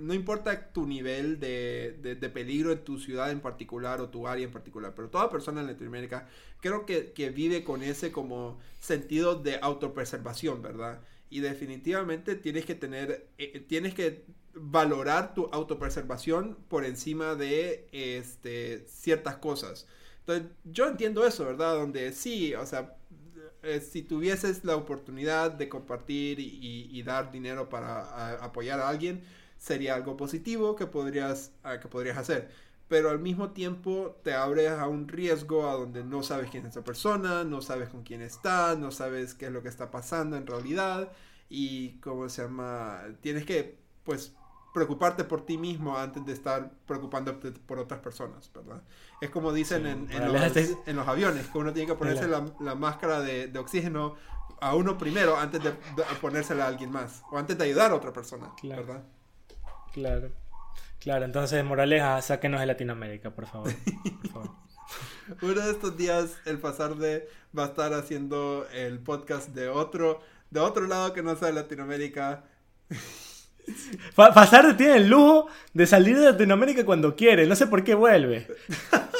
No importa tu nivel de, de- de peligro en tu ciudad en particular o tu área en particular, pero toda persona en Latinoamérica creo que, que vive con ese como sentido de autopreservación, ¿verdad? Y definitivamente tienes que tener, eh, tienes que valorar tu autopreservación por encima de este, ciertas cosas. Entonces, yo entiendo eso, ¿verdad? Donde sí, o sea, eh, si tuvieses la oportunidad de compartir y, dar dinero para apoyar a alguien, sería algo positivo que podrías, ah, que podrías hacer. Pero al mismo tiempo te abres a un riesgo a donde no sabes quién es esa persona, no sabes con quién está, no sabes qué es lo que está pasando en realidad y cómo se llama, tienes que pues preocuparte por ti mismo antes de estar preocupándote por otras personas, ¿verdad? Es como dicen
Sí,
en, los,
déjate-
en los aviones, que uno tiene que ponerse la, la máscara de, de oxígeno a uno primero antes de, de ponérsela a alguien más, o antes de ayudar a otra persona,
Claro.
¿verdad?
Claro. Claro, entonces, Moraleja, sáquenos de Latinoamérica, por favor. Por favor.
Uno de estos días el pasar de va a estar haciendo el podcast de otro, de otro lado que no sea de Latinoamérica.
Pasarte tiene el lujo de salir de Latinoamérica cuando quiere. No sé por qué vuelve.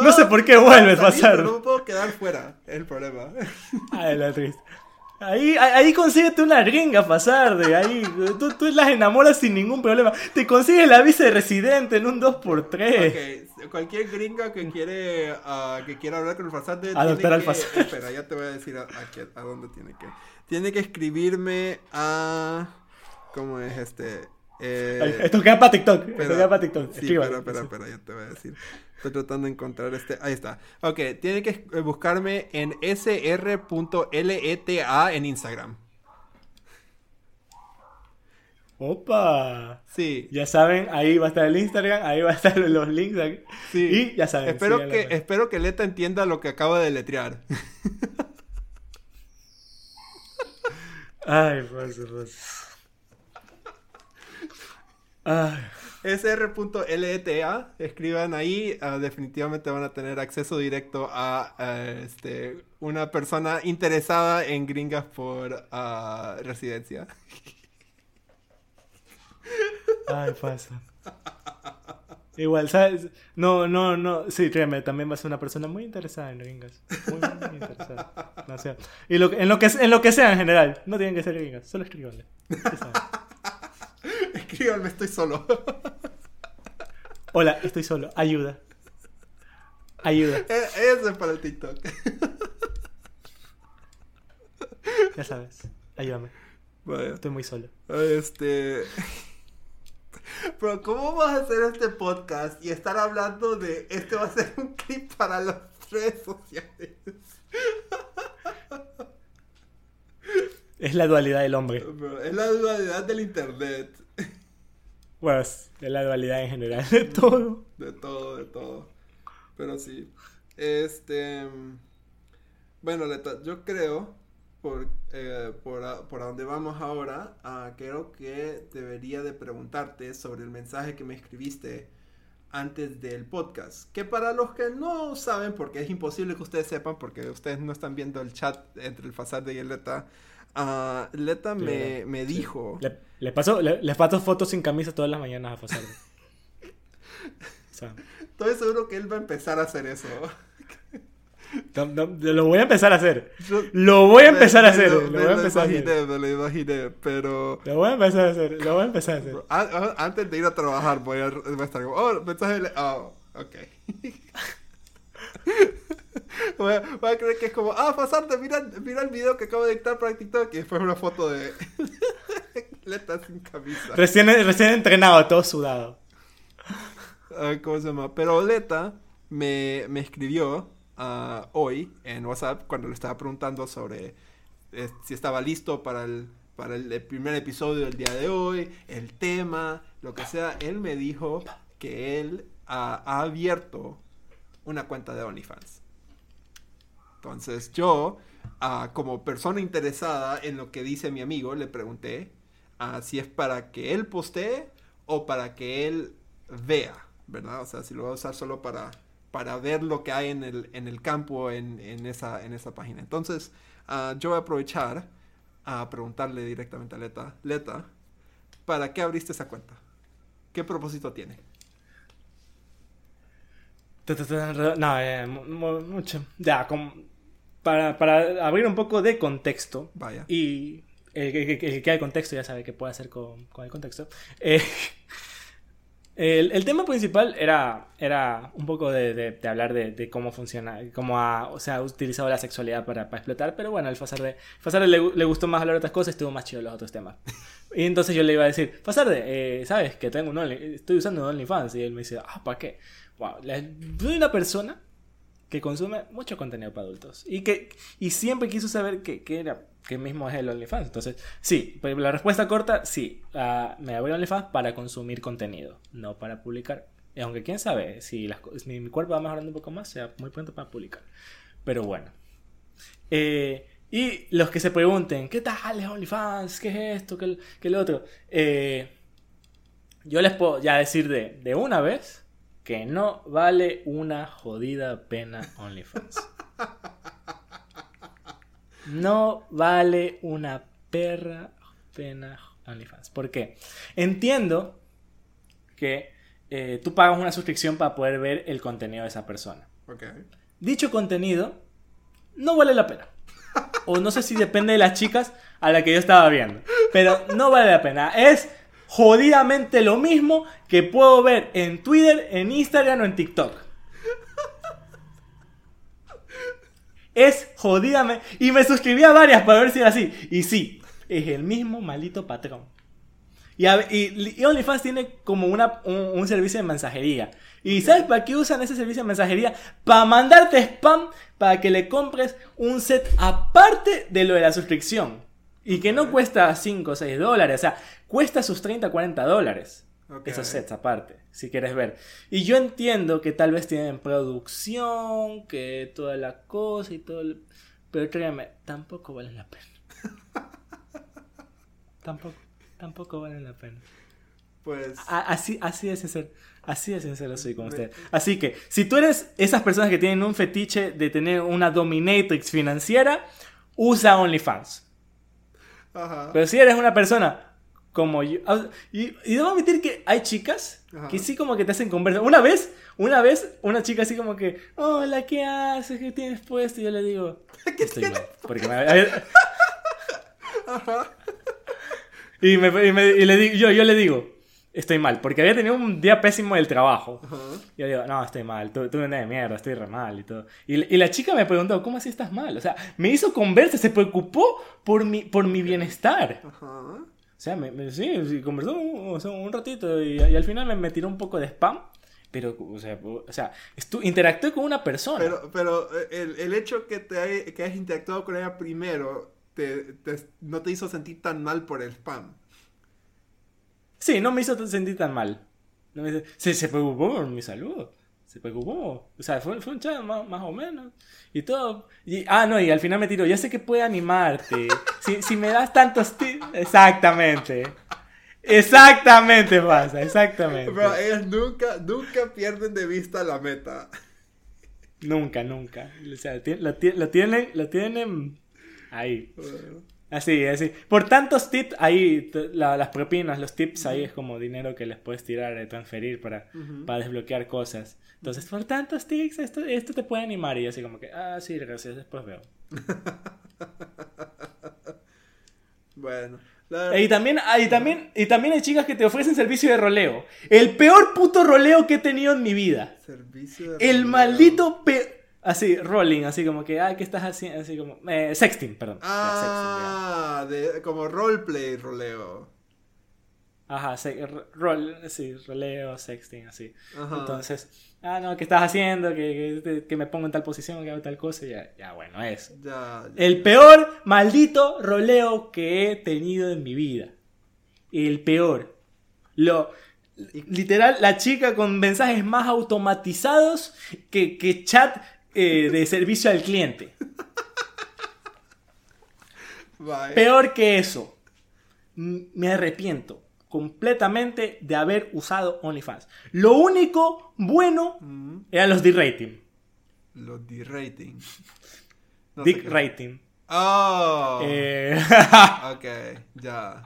No sé por qué vuelve
pero No me puedo quedar fuera, es el problema.
Ay, la triste. Ahí, ahí, consíguete una gringa pasar de ahí. Tú, tú las enamoras sin ningún problema. Te consigues la visa de residente en un 2x3.
Ok, cualquier gringa que quiere ah, que quiera hablar con el pasante
Adoptar al pasante.
Espera, ya te voy a decir a, a dónde tiene que. Tiene que escribirme a ¿cómo es este? Eh,
Esto queda para TikTok. Esto queda para TikTok.
Sí, espera, espera, espera, ya te voy a decir. Estoy tratando de encontrar este. Ahí está. Ok, tienen que eh, buscarme en sr.leta en Instagram.
Opa.
Sí.
Ya saben, ahí va a estar el Instagram, ahí va a estar los links.
Sí.
Y ya saben.
Espero que,
pues.
espero que Leta entienda lo que acabo de letrear.
Ay, pues, pues. Ay.
sr.leta, escriban ahí, ah, definitivamente van a tener acceso directo a eh, este, una persona interesada en gringas por ah, residencia.
Ay, pasa. Igual, ¿sabes? No, no, no. Sí, créeme, también va a ser una persona muy interesada en gringas. Muy, muy interesada. No sé. Y lo, en, lo que, en lo que sea en general. No tienen que ser gringas. Solo escríbanle.
Escríbanme, estoy solo.
Hola, estoy solo. Ayuda. Ayuda.
E- Eso es para el TikTok.
Ya sabes. Ayúdame.
Vaya.
Estoy muy solo.
Este. Pero, ¿cómo vas a hacer este podcast y estar hablando de este va a ser un clip para las redes sociales?
Es la dualidad del hombre.
Es la dualidad del internet.
Bueno, es la dualidad en general de todo.
De todo, de todo. Pero sí. Este. Bueno, yo creo, por, eh, por, por a donde vamos ahora, ah, creo que debería de preguntarte sobre el mensaje que me escribiste antes del podcast. Que para los que no saben, porque es imposible que ustedes sepan, porque ustedes no están viendo el chat entre el Fasade y el Leta, ah, Leta me, me dijo...
Le, le paso, le, le paso fotos sin camisa todas las mañanas a Fasardo. O sea,
Estoy seguro que él va a empezar a hacer eso.
no- no- lo voy a empezar a hacer.
Yo-
Lo voy a empezar a
Me-
hacer.
me
Lo voy a
lo
empezar a hacer.
imaginé, me lo imaginé, pero...
Lo voy a empezar a hacer. Lo voy a empezar a hacer.
a- a- antes de ir a trabajar voy a, voy a estar como, oh, mensaje. Oh, ok. voy, a, voy a creer que es como, ah, pasarte, mira, mira el video que acabo de dictar para TikTok y después una foto de... Leta sin camisa.
Recién, recién entrenado, todo sudado.
¿Cómo se llama? Pero Leta me, me escribió ah, hoy en WhatsApp cuando le estaba preguntando sobre eh, si estaba listo para el, para el, el primer episodio del día de hoy, el tema, lo que sea. Él me dijo que él ha abierto una cuenta de OnlyFans. Entonces yo, ah, como persona interesada en lo que dice mi amigo, le pregunté ah, si es para que él postee o para que él vea, ¿verdad? O sea, si lo va a usar solo para, para ver lo que hay en el, en el campo en, en esa, en esa página. Entonces, ah, yo voy a aprovechar a preguntarle directamente a Leta, Leta, ¿para qué abriste esa cuenta? ¿Qué propósito tiene?
No, eh, mu- mu- mucho. Ya, como para, para abrir un poco de contexto.
Vaya.
Y el, que- el el que el contexto ya sabe qué puede hacer con, con el contexto. Eh, el, el tema principal era, era un poco de, de- de hablar de, de cómo funciona, cómo ha, o sea, ha utilizado la sexualidad para, para explotar, pero bueno, al Fasarde, Fasarde le, le gustó más hablar de otras cosas estuvo más chido los otros temas. Y entonces yo le iba a decir, Fasarde, eh, ¿sabes que tengo un Only- estoy usando un OnlyFans? Y él me dice, ah, ¿para qué? Wow, soy una persona que consume mucho contenido para adultos y que y siempre quiso saber qué, era qué mismo es el OnlyFans. Entonces sí pero la respuesta corta sí ah, me abrí OnlyFans para consumir contenido no para publicar. Y aunque quién sabe si mi, cuerpo va mejorando un poco más sea muy pronto para publicar. Pero bueno. Eh, y los que se pregunten qué tal es OnlyFans qué es esto qué, qué lo otro Eh, yo les puedo ya decir de, de una vez que no vale una jodida pena OnlyFans. No vale una perra pena OnlyFans. ¿Por qué? Entiendo que eh, tú pagas una suscripción para poder ver el contenido de esa persona.
Ok.
Dicho contenido no vale la pena. O no sé si depende de las chicas a la que yo estaba viendo. Pero no vale la pena. Es jodidamente lo mismo que puedo ver en Twitter, en Instagram o en TikTok. Es jodidamente... Y me suscribí a varias para ver si era así. Y sí, es el mismo maldito patrón. Y, a- y- y OnlyFans tiene como una, un, un servicio de mensajería. ¿Y sabes para qué usan ese servicio de mensajería? Para mandarte spam para que le compres un set aparte de lo de la suscripción. Y que no cuesta 5 o 6 dólares. O sea, cuesta sus 30 40 dólares.
Ok.
Esos sets aparte, si quieres ver. Y yo entiendo que tal vez tienen producción, que toda la cosa y todo. el- Pero créanme, tampoco valen la pena. tampoco, tampoco valen la pena.
Pues.
A- Así, así de sincero, así de sincero soy con usted. Así que, si tú eres esas personas que tienen un fetiche de tener una dominatrix financiera, usa OnlyFans.
Ajá.
Pero si eres una persona como yo. ah, Y, y debo admitir que hay chicas
Ajá.
que sí como que te hacen conversa. Una vez, una vez, una chica así como que, hola, ¿qué haces? ¿Qué tienes puesto? Y yo le digo, estoy mal. Porque me- a ver- y, me- y me- y le digo, yo, yo le digo, estoy mal. Porque había tenido un día pésimo del trabajo.
Ajá.
Y yo digo, no, estoy mal, tu- tuve un día de mierda, estoy re mal y todo. Y, y la chica me preguntó, ¿cómo así estás mal? O sea, me hizo conversa, se preocupó por mi, por mi bienestar.
Ajá.
O sea, me, me- sí, sí, conversó un, o sea, un ratito y, y al final me, me tiró un poco de spam. Pero, o sea, o sea interactué con una persona.
Pero, pero eh, el, el hecho que te hay- que hayas interactuado con ella primero te, te- no te hizo sentir tan mal por el spam.
Sí, no me hizo sentir tan mal. No me hizo- se, se preocupó por mi salud. Se preocupó. O sea, fue, fue un chat más, más o menos. Y todo. Y, ah, no, y al final me tiró. Ya sé que puede animarte. si, si me das tantos tips. Exactamente. Exactamente pasa, exactamente.
Pero ellas nunca, nunca pierden de vista la meta.
Nunca, nunca. O sea, ti- lo tienen, lo tienen ahí. Así, así. Por tantos tips, ahí la- las propinas, los tips ahí es como dinero que les puedes tirar, eh, transferir para, para desbloquear cosas. Entonces, por tantos tips, esto, esto te puede animar. Y así como que, ah, sí, gracias, después veo.
Bueno. la-
Y también, ah, y también, y también hay chicas que te ofrecen servicio de roleo. El peor puto roleo que he tenido en mi vida.
Servicio de
El
roleo.
maldito pe... Así, rolling, así como que, ah, ¿qué estás haciendo? Así como, eh, sexting, perdón.
Ah, de, como roleplay roleo.
Ajá, se- rol, sí, roleo, sexting, así.
Ajá.
Entonces, ah, no, ¿qué estás haciendo? Que, que, que me pongo en tal posición, que hago tal cosa, ya, ya, bueno, eso.
Ya, ya.
El peor maldito roleo que he tenido en mi vida. El peor. Lo, literal, la chica con mensajes más automatizados que, que chat eh, de servicio al cliente.
Bye.
Peor que eso. Me arrepiento completamente de haber usado OnlyFans. Lo único bueno
Mm,
eran los dick rating.
Los D-rating. No
dick rating.
Oh.
Eh,
Ok, ya.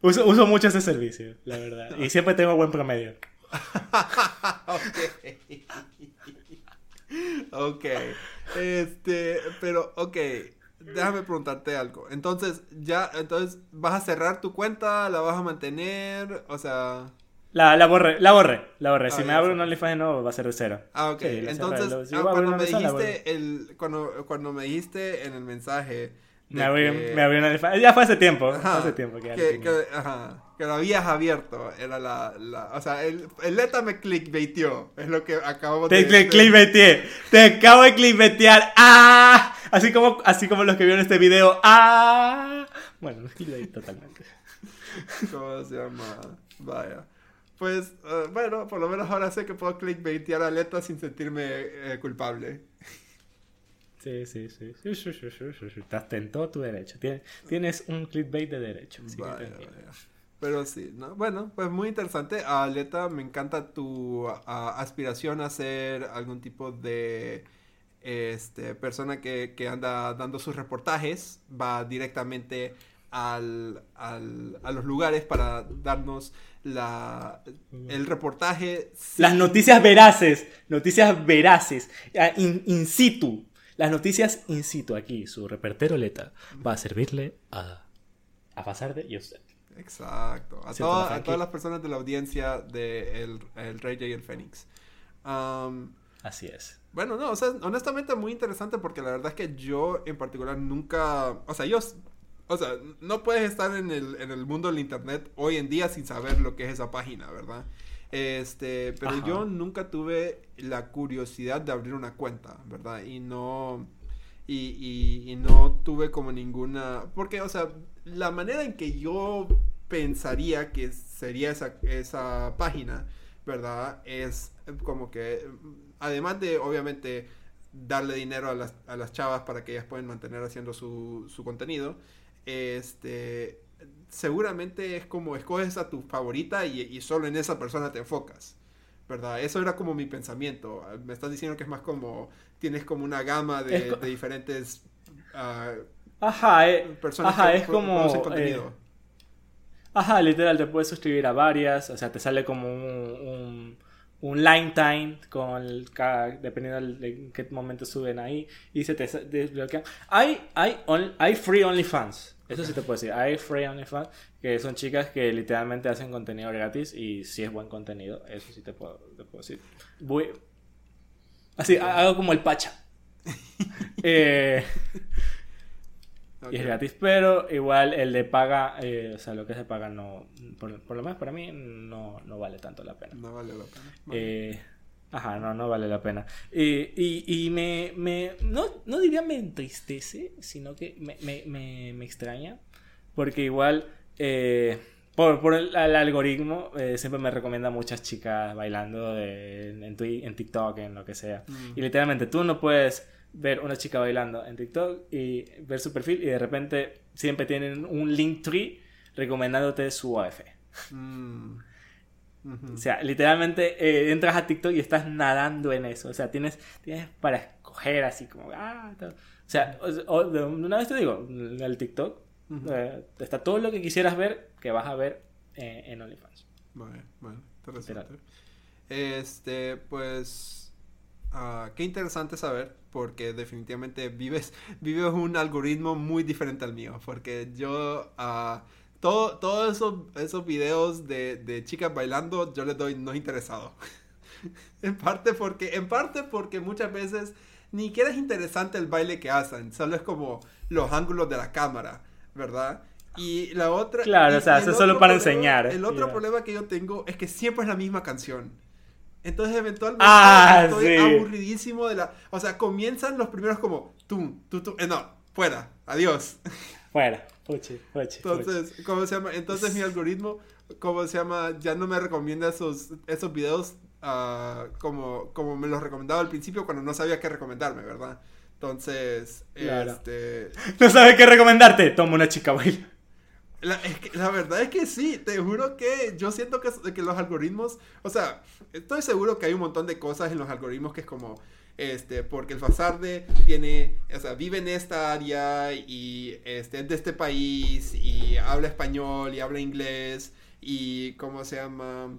uso, uso mucho ese servicio, la verdad. Y siempre tengo buen promedio.
ok. Ok. Este, pero, ok. Déjame preguntarte algo. Entonces, ya, entonces, ¿vas a cerrar tu cuenta? ¿La vas a mantener? O sea...
La, la borré, la borré, la borré.
Ah,
si me abro un OnlyFans de nuevo, va a ser de cero.
Ah, ok.
Sí,
Entonces,
cerré. Lo- si
ah, cuando, me dijiste el, cuando, cuando me dijiste en el mensaje...
Me abrí,
que-
me abrí un OnlyFans. Ya fue hace tiempo.
Ajá,
hace tiempo que
que, que- ajá, que lo habías abierto. Era la, la o sea, el, el me clickbaiteó. Es lo que acabamos
Te
de
cli- clickbaiteé. Te acabo de clickbaitear. ¡Ah! Así como, así como los que vieron este video. ¡Ah! Bueno, no clickbait totalmente.
¿Cómo se llama? Vaya. Pues, eh, bueno, por lo menos ahora sé que puedo clickbaitear a Leta sin sentirme eh, culpable.
Sí, sí, sí. Estás en todo tu derecho. Tienes, tienes un clickbait de derecho.
Vaya, vaya. Pero sí, ¿no? Bueno, pues muy interesante. A Leta, me encanta tu ah, aspiración a ser algún tipo de este, persona que, que anda dando sus reportajes. Va directamente al, al- a los lugares para darnos la, el reportaje.
Las noticias veraces. Noticias veraces. ah, In, in situ. Las noticias in situ. Aquí, su repertero Leta va a servirle a, a pasar de y a usted.
Exacto. A, toda- a todas las personas de la audiencia de El, el Rey J y el Fénix. Am,
Así es.
Bueno, no, o sea, honestamente muy interesante porque la verdad es que yo en particular nunca, o sea, yo o sea, no puedes estar en el, en el mundo del internet hoy en día sin saber lo que es esa página, ¿verdad? Este, pero
Ajá.
yo nunca tuve la curiosidad de abrir una cuenta, ¿verdad? Y no, y, y, y no tuve como ninguna, porque, o sea, la manera en que yo pensaría que sería esa, esa página, ¿verdad? Es como que, además de, obviamente, darle dinero a las, a las chavas para que ellas puedan mantener haciendo su, su contenido, este, seguramente es como escoges a tu favorita y, y solo en esa persona te enfocas. ¿Verdad? Eso era como mi pensamiento. Me estás diciendo que es más como, tienes como una gama de, diferentes ah,
Ajá, eh,
personas
ajá,
que
es como... eh,
contenido.
Ajá, literal, te puedes suscribir a varias, o sea, te sale como un, un, un line time con el, dependiendo de en qué momento suben ahí y se te desbloquean. Hay, hay, on- hay free OnlyFans, eso sí te puedo decir, hay free OnlyFans que son chicas que literalmente hacen contenido gratis y si es buen contenido, eso sí te puedo, te puedo decir. Voy, así, ha- hago como el pacha. eh,
Ok.
y es gratis, pero igual el de paga, eh, o sea, lo que se paga no, por, por lo menos para mí, no, no vale tanto la pena.
No vale la pena. Vale.
Eh, ajá, no, no vale la pena. Eh, y y me, me no, no diría me entristece, sino que me, me, me, me extraña, porque igual, eh, por, por el, el algoritmo, eh, siempre me recomienda muchas chicas bailando de- en, Twi- en TikTok, en lo que sea.
Mm.
Y literalmente tú no puedes ver una chica bailando en TikTok y ver su perfil y de repente siempre tienen un link tree recomendándote su AF.
Mm.
O sea, literalmente eh, entras a TikTok y estás nadando en eso. O sea, tienes, tienes para escoger así como... Ah, o sea, o- o- de una vez te digo, en el TikTok eh, está todo lo que quisieras ver que vas a ver eh, en OnlyFans.
Vale, vale, interesante. Este, pues, ah, qué interesante saber, porque definitivamente vives, vives un algoritmo muy diferente al mío, porque yo, ah, todo, todos esos, videos de, de chicas bailando, yo les doy no interesado. en parte porque, en parte porque muchas veces ni siquiera es interesante el baile que hacen, solo es como los ángulos de la cámara, ¿verdad? Y la otra...
Claro,
y-
o sea, eso es solo para
problema-
enseñar,
El otro
ya.
problema que yo tengo es que siempre es la misma canción. Entonces eventualmente
Ah,
estoy
sí.
aburridísimo de la... O sea, comienzan los primeros como... Tum, tum, tum, eh, no, fuera, adiós.
Fuera, puchi, puchi, puchi.
Entonces, ¿cómo se llama? Entonces mi algoritmo, ¿cómo se llama? Ya no me recomienda esos, esos videos ah, como, como me los recomendaba al principio cuando no sabía qué recomendarme, ¿verdad? Entonces,
Claro.
este...
¿No sabes qué recomendarte? Toma una chica baila.
La, verdad es que sí, te juro que yo siento que, los algoritmos, o sea, estoy seguro que hay un montón de cosas en los algoritmos que es como, este, porque el Fasarde tiene, o sea, vive en esta área y este, es de este país y habla español y habla inglés y, ¿cómo se llama?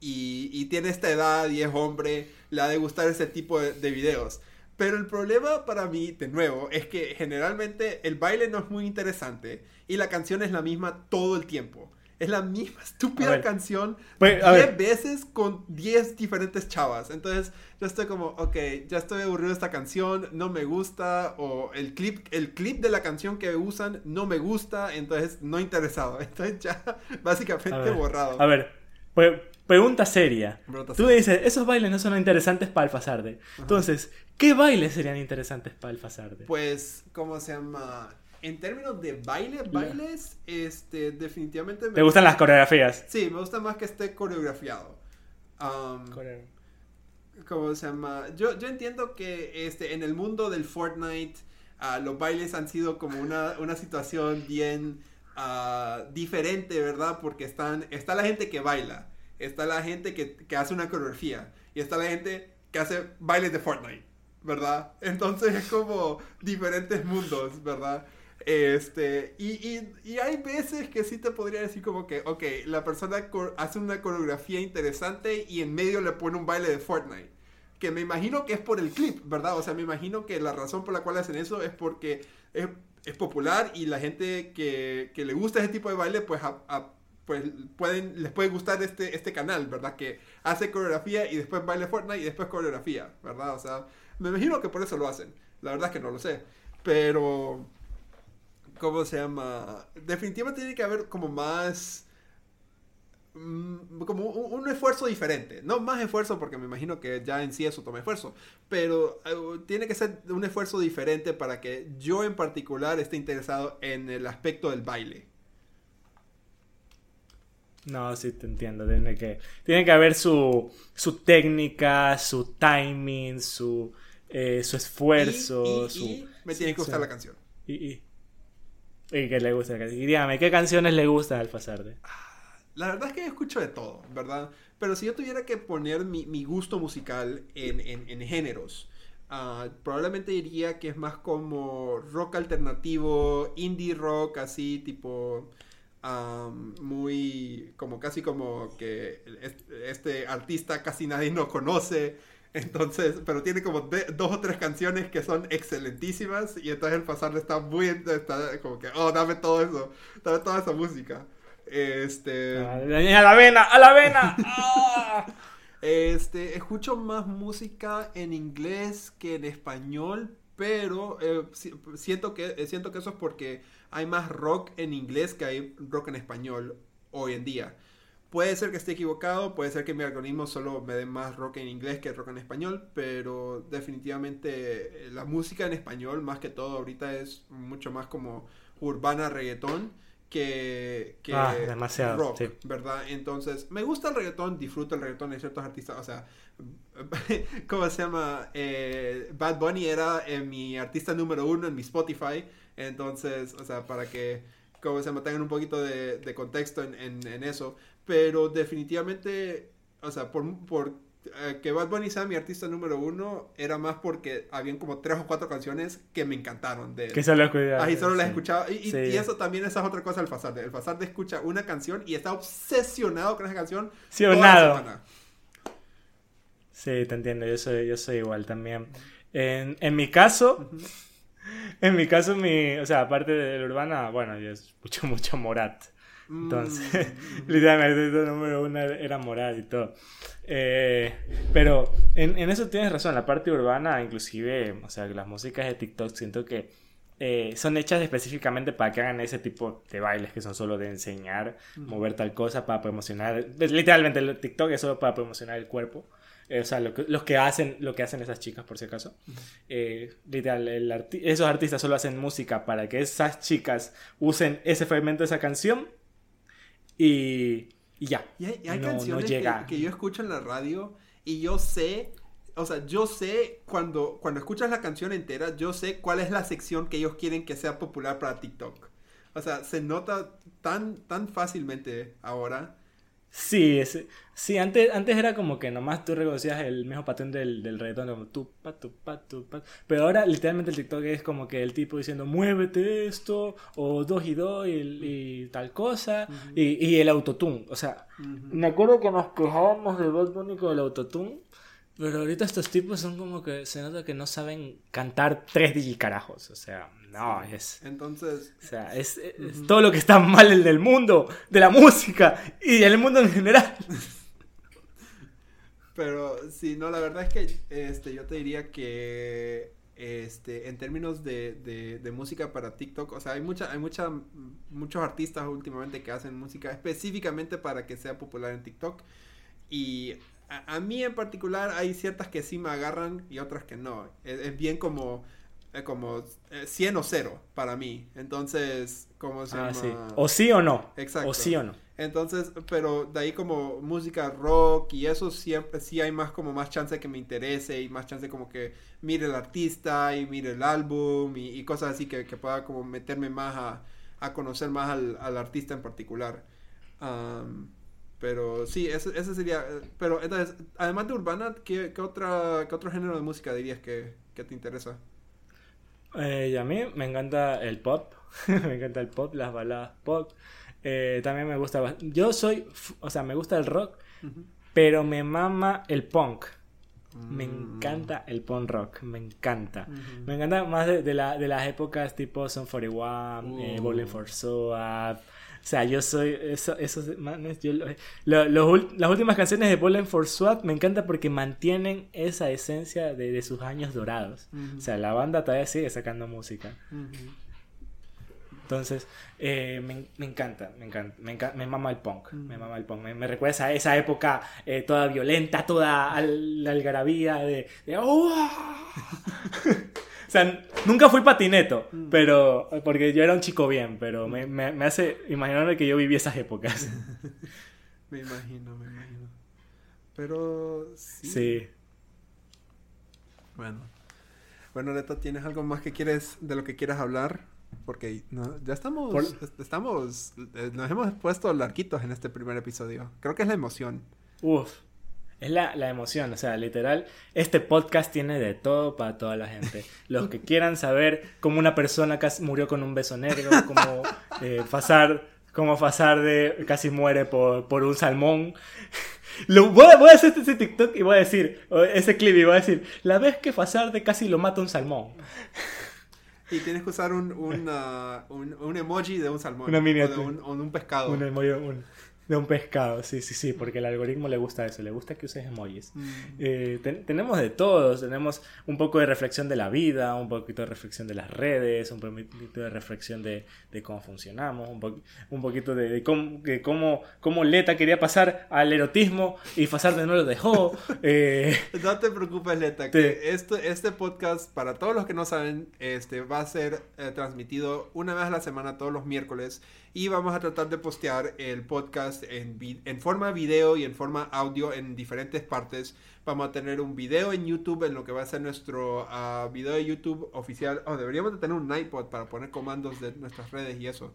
Y, tiene esta edad y es hombre, le ha de gustar ese tipo de videos. Pero el problema para mí, de nuevo, es que generalmente el baile no es muy interesante y la canción es la misma todo el tiempo. Es la misma estúpida
ver.
canción
Pues, a
10
ver.
veces con 10 diferentes chavas. Entonces yo estoy como, ok, ya estoy aburrido de esta canción, no me gusta, o el clip, el clip de la canción que usan no me gusta, entonces no interesado. Entonces ya básicamente
A ver,
borrado.
A ver, pues, pregunta seria.
Pregunta
Tú
seria.
dices, esos bailes no son interesantes para el Fasarde. Entonces, ¿qué bailes serían interesantes para el Fasarde?
Pues, ¿cómo se llama? En términos de baile, bailes, este, definitivamente me
¿Te gustan las coreografías?
Sí, me gusta más que esté coreografiado. Um, ¿Cómo se llama? Yo, yo entiendo que este, en el mundo del Fortnite ah, los bailes han sido como una, una situación bien ah, diferente, ¿verdad? Porque están, está la gente que baila, está la gente que, que hace una coreografía y está la gente que hace bailes de Fortnite, ¿verdad? Entonces es como diferentes mundos, ¿verdad? Este, y, y, y hay veces que sí te podría decir como que, ok, la persona hace una coreografía interesante y en medio le pone un baile de Fortnite. Que me imagino que es por el clip, ¿verdad? O sea, me imagino que la razón por la cual hacen eso es porque es, es popular y la gente que, que le gusta ese tipo de baile, pues, a- a- pues pueden, les puede gustar este, este canal, ¿verdad? Que hace coreografía y después baile Fortnite y después coreografía, ¿verdad? O sea, me imagino que por eso lo hacen. La verdad es que no lo sé. Pero ¿Cómo se llama? Definitivamente tiene que haber como más. mm, Como un, esfuerzo diferente. No más esfuerzo, porque me imagino que ya en sí eso toma esfuerzo. Pero eh, tiene que ser un esfuerzo diferente para que yo en particular esté interesado en el aspecto del baile.
No, sí te entiendo. Tiene que, tiene que haber su, su técnica, su timing, su, eh, su esfuerzo.
Y, y-
su,
y me tiene que gustar la canción.
Y, y, y que le gusta. Y dígame, ¿qué canciones le gusta al Alfazarde?
La verdad es que escucho de todo, ¿verdad? Pero si yo tuviera que poner mi, mi gusto musical en, en- en géneros, ah, probablemente diría que es más como rock alternativo, indie rock, así tipo muy, como casi como que es- este artista casi nadie no conoce. Entonces, pero tiene como de- dos o tres canciones que son excelentísimas y entonces el pasarle está muy, está como que, oh, dame todo eso, dame toda esa música. Este,
¡A la vena! ¡A la vena! ¡Ah!
este, escucho más música en inglés que en español, pero eh, si- siento que eh, siento que eso es porque hay más rock en inglés que hay rock en español hoy en día. Puede ser que esté equivocado, puede ser que mi algoritmo solo me dé más rock en inglés que rock en español, pero definitivamente eh, la música en español, más que todo, ahorita es mucho más como urbana reggaetón que, que
Ah, demasiado,
rock,
sí.
¿verdad? Entonces, me gusta el reggaetón, disfruto el reggaetón de ciertos artistas, o sea, ¿cómo se llama? Eh, Bad Bunny era eh, mi artista número uno en mi Spotify, entonces, o sea, para que, ¿cómo se llama? Tengan un poquito de, de contexto en, en- en eso, pero definitivamente, o sea, por, por eh, que Bad Bunny sea mi artista número uno, era más porque habían como tres o cuatro canciones que me encantaron de él.
Que solo.
Ahí solo la
sí.
escuchaba. Y, y-
Sí.
y eso también esa es otra cosa del Fasarde. El Fasarde escucha una canción y está obsesionado con esa canción.
Sí,
toda
o
la
nada.
semana.
Sí, te entiendo, yo soy, yo soy igual también. En, en mi caso, en mi caso, mi, o sea, aparte de la urbana, bueno, yo escucho mucho Morat. Entonces,
Mm,
literalmente el número uno era Morat y todo. Eh, pero en, en eso tienes razón, la parte urbana, inclusive, o sea, las músicas de TikTok siento que eh, son hechas específicamente para que hagan ese tipo de bailes que son solo de enseñar, mover tal cosa para promocionar. Literalmente el TikTok es solo para promocionar el cuerpo. Eh, o sea, lo que, los que hacen, lo que hacen esas chicas, por si acaso. Eh, literal, el arti- esos artistas solo hacen música para que esas chicas usen ese fragmento de esa canción y, y ya.
Y hay, y hay
No- no
canciones
llega.
que, que yo escucho en la radio y yo sé, o sea, yo sé cuando, cuando escuchas la canción entera, yo sé cuál es la sección que ellos quieren que sea popular para TikTok. O sea, se nota tan, tan fácilmente ahora.
Sí, es- sí antes, antes era como que nomás tú reconocías el mismo patrón del, del reggaetón, como tu, pa, tu, pa, tu, pa. Pero ahora literalmente el TikTok es como que el tipo diciendo, muévete esto, o dos y dos, y, y tal cosa, y, y el autotune. O sea, me acuerdo que nos quejábamos de Bad Bunny con el autotune, pero ahorita estos tipos son como que se nota que no saben cantar tres digicarajos. O sea, no, es...
Entonces,
O sea, es, es todo lo que está mal el del mundo, de la música y del mundo en general.
Pero sí, no, la verdad es que este, yo te diría que este, en términos de, de, de música para TikTok, o sea, hay mucha, hay mucha, muchos artistas últimamente que hacen música específicamente para que sea popular en TikTok. Y a, a mí en particular hay ciertas que sí me agarran y otras que no. Es, es bien como, eh, como eh, 100 o 0 para mí. Entonces, ¿cómo se
Ah,
llama?
sí. O sí o no.
Exacto.
O sí o no.
Entonces, pero de ahí como música rock y eso siempre sí hay más como más chance que me interese y más chance como que mire el artista y mire el álbum y, y cosas así que, que pueda como meterme más a, a conocer más al, al artista en particular. Am, pero sí, ese, ese sería... eh, Pero entonces, además de urbana, ¿qué, qué otra, qué otro género de música dirías que, que te interesa?
Eh, y a mí me encanta el pop. me encanta el pop, las baladas pop. Eh, también me gusta. Yo soy. O sea, me gusta el rock, pero me mama el punk. Me
Mm.
encanta el punk rock, me encanta. Me encanta más de, de la, de las épocas tipo Son 41, eh,
Uh.
Bowling for Soap. O sea, yo soy. Eso, esos manes, yo lo- lo- las últimas canciones de Bowling for Swap me encanta porque mantienen esa esencia de, de sus años dorados. O sea, la banda todavía sigue sacando música. Entonces, eh, me, me encanta, me encanta, me, enca- me mama el punk,
Mm.
me mama el punk, me, me recuerda a esa época eh, toda violenta, toda al- la algarabía de... de ¡Uah! o sea, nunca fui patineto,
Mm.
pero... Porque yo era un chico bien, pero me, me, me hace imaginarme que yo viví esas épocas.
Me imagino, me imagino. Pero sí.
Sí.
Bueno. Bueno, Neto, ¿tienes algo más que quieres, de lo que quieras hablar? Porque no, ya estamos,
Por-
est- estamos, eh, nos hemos puesto larguitos en este primer episodio. Creo que es la emoción.
Uf. Es la, la emoción, o sea, literal, este podcast tiene de todo para toda la gente. Los que quieran saber cómo una persona casi murió con un beso negro, cómo eh, pasar, cómo pasar de casi muere por, por un salmón. Lo, voy, a, voy a hacer ese TikTok y voy a decir, ese clip y voy a decir, la vez que pasar de casi lo mata un salmón.
Y tienes que usar un, un, ah, un, un emoji de un salmón.
Una
o de
miniatura.
un, o de un pescado.
Un emoji un- de un pescado, sí, sí, sí, porque el algoritmo le gusta eso, le gusta que uses emojis.
Mm.
Eh, ten- tenemos de todos, tenemos un poco de reflexión de la vida, un poquito de reflexión de las redes, un poquito de reflexión de, de cómo funcionamos, un, po- un poquito de, de cómo, de cómo, cómo Leta quería pasar al erotismo y Fasarte no lo dejó. eh,
No te preocupes, Leta, que este, este podcast, para todos los que no saben, este va a ser eh, transmitido una vez a la semana, todos los miércoles, y vamos a tratar de postear el podcast en, vi- en forma video y en forma audio en diferentes partes. Vamos a tener un video en YouTube en lo que va a ser nuestro ah, video de YouTube oficial. Oh, deberíamos de tener un iPod para poner comandos de nuestras redes y eso.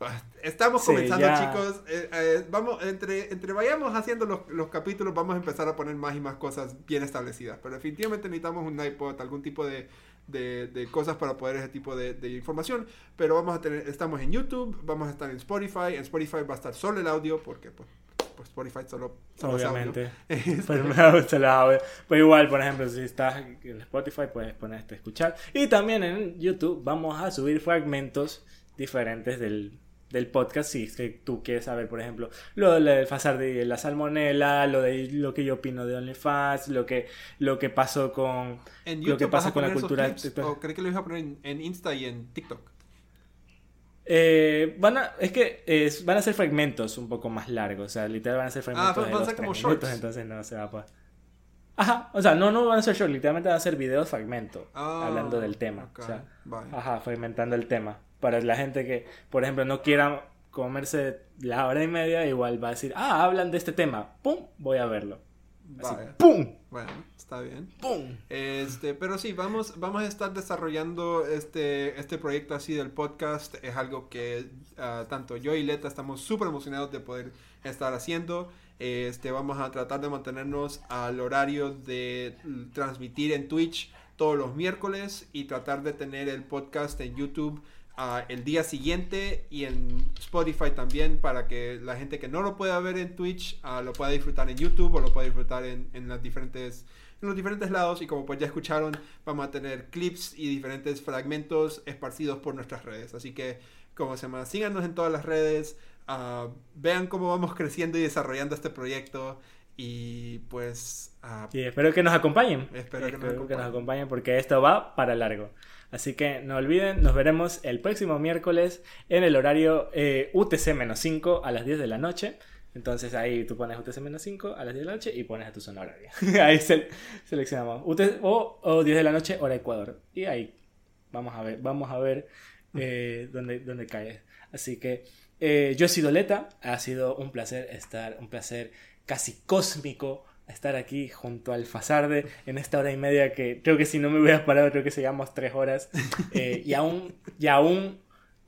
Ah, Estamos
Sí,
comenzando,
ya.
chicos. Eh, eh, vamos, entre, entre vayamos haciendo los, los capítulos, vamos a empezar a poner más y más cosas bien establecidas. Pero definitivamente necesitamos un iPod, algún tipo de, de, de cosas para poder ese tipo de, de información. Pero vamos a tener, estamos en YouTube, vamos a estar en Spotify. En Spotify va a estar solo el audio, porque pues, pues Spotify solo, solo es audio.
obviamente.
Este,
Pero, me gusta audio. Pero igual, por ejemplo, si estás en Spotify, puedes ponerte a escuchar. Y también en YouTube vamos a subir fragmentos diferentes del, del podcast. Si es que tú quieres saber, por ejemplo, lo del fasar de la salmonela, lo de lo que yo opino de OnlyFans, lo que, lo que pasó con.
en
lo que pasa con la cultura
clips,
TikTok.
¿O creí que lo ibas a poner en, en Insta y en TikTok?
Eh, van a, es que es- van a ser fragmentos un poco más largos, o sea, literal van a ser fragmentos
van-
de
van a ser como
minutos,
shorts.
entonces no se va a poder. Ajá, o sea, no, no van a ser shorts, literalmente van a ser videos fragmentos,
Ah,
hablando del tema, o sea, ajá, fragmentando el tema. Para la gente que, por ejemplo, no quiera comerse la hora y media, igual va a decir, ah, hablan de este tema, pum, voy a verlo. Así,
Vaya.
pum,
Bueno, está bien.
pum.
Este, pero sí, vamos, vamos a estar desarrollando este, este proyecto así del podcast. Es algo que ah, tanto yo y Leta estamos súper emocionados de poder estar haciendo. Este, vamos a tratar de mantenernos al horario de transmitir en Twitch todos los miércoles y tratar de tener el podcast en YouTube ah, el día siguiente y en Spotify también para que la gente que no lo pueda ver en Twitch ah, lo pueda disfrutar en YouTube o lo pueda disfrutar en, en las diferentes en los diferentes lados y como pues ya escucharon vamos a tener clips y diferentes fragmentos esparcidos por nuestras redes así que como se llama síganos en todas las redes ah, vean cómo vamos creciendo y desarrollando este proyecto y pues ah,
Y espero que nos acompañen.
Espero que nos
Espero
acompañen.
acompañen porque esto va para largo. Así que no olviden, nos veremos el próximo miércoles en el horario eh, UTC-5 a las 10 de la noche. Entonces ahí tú pones UTC-5 a las 10 de la noche y pones a tu zona horaria. ahí se- seleccionamos UTC o, o 10 de la noche hora Ecuador. Y ahí vamos a ver, vamos a ver eh, dónde, dónde cae. Así que eh, yo he sido Leta, ha sido un placer estar, un placer casi cósmico estar aquí junto al Fasarde en esta hora y media que creo que si no me hubiera parado creo que seríamos tres horas. Eh, y aún y aún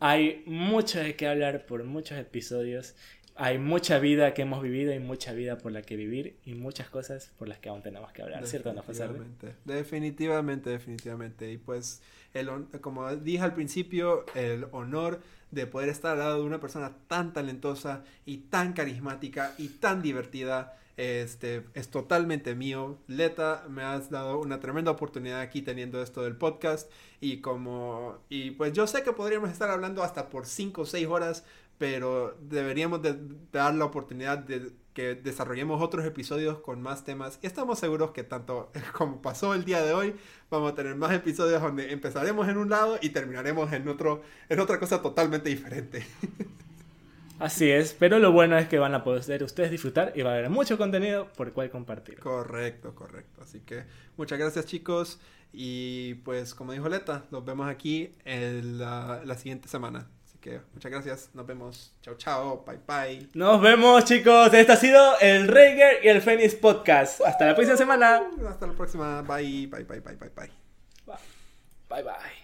hay mucho de qué hablar por muchos episodios. Hay mucha vida que hemos vivido y mucha vida por la que vivir y muchas cosas por las que aún tenemos que hablar cierto no Fasarde
Definitivamente, definitivamente. Y pues, el, como dije al principio, el honor de poder estar al lado de una persona tan talentosa y tan carismática y tan divertida este, es totalmente mío. Leta, me has dado una tremenda oportunidad aquí teniendo esto del podcast. Y como, y pues yo sé que podríamos estar hablando hasta por 5 o 6 horas, pero deberíamos de dar la oportunidad de que desarrollemos otros episodios con más temas. Y estamos seguros que tanto como pasó el día de hoy, vamos a tener más episodios donde empezaremos en un lado y terminaremos en otro, en otra cosa totalmente diferente.
Así es, pero lo bueno es que van a poder ustedes disfrutar y va a haber mucho contenido por el cual compartir.
Correcto, correcto. Así que muchas gracias chicos y pues como dijo Leta, nos vemos aquí en la, la siguiente semana. Así que muchas gracias, nos vemos. Chao, chao, bye bye.
Nos vemos chicos, este ha sido el Rager y el Phoenix Podcast. Hasta la próxima semana.
Hasta la próxima, bye, bye, bye, bye, bye, bye.
Bye bye.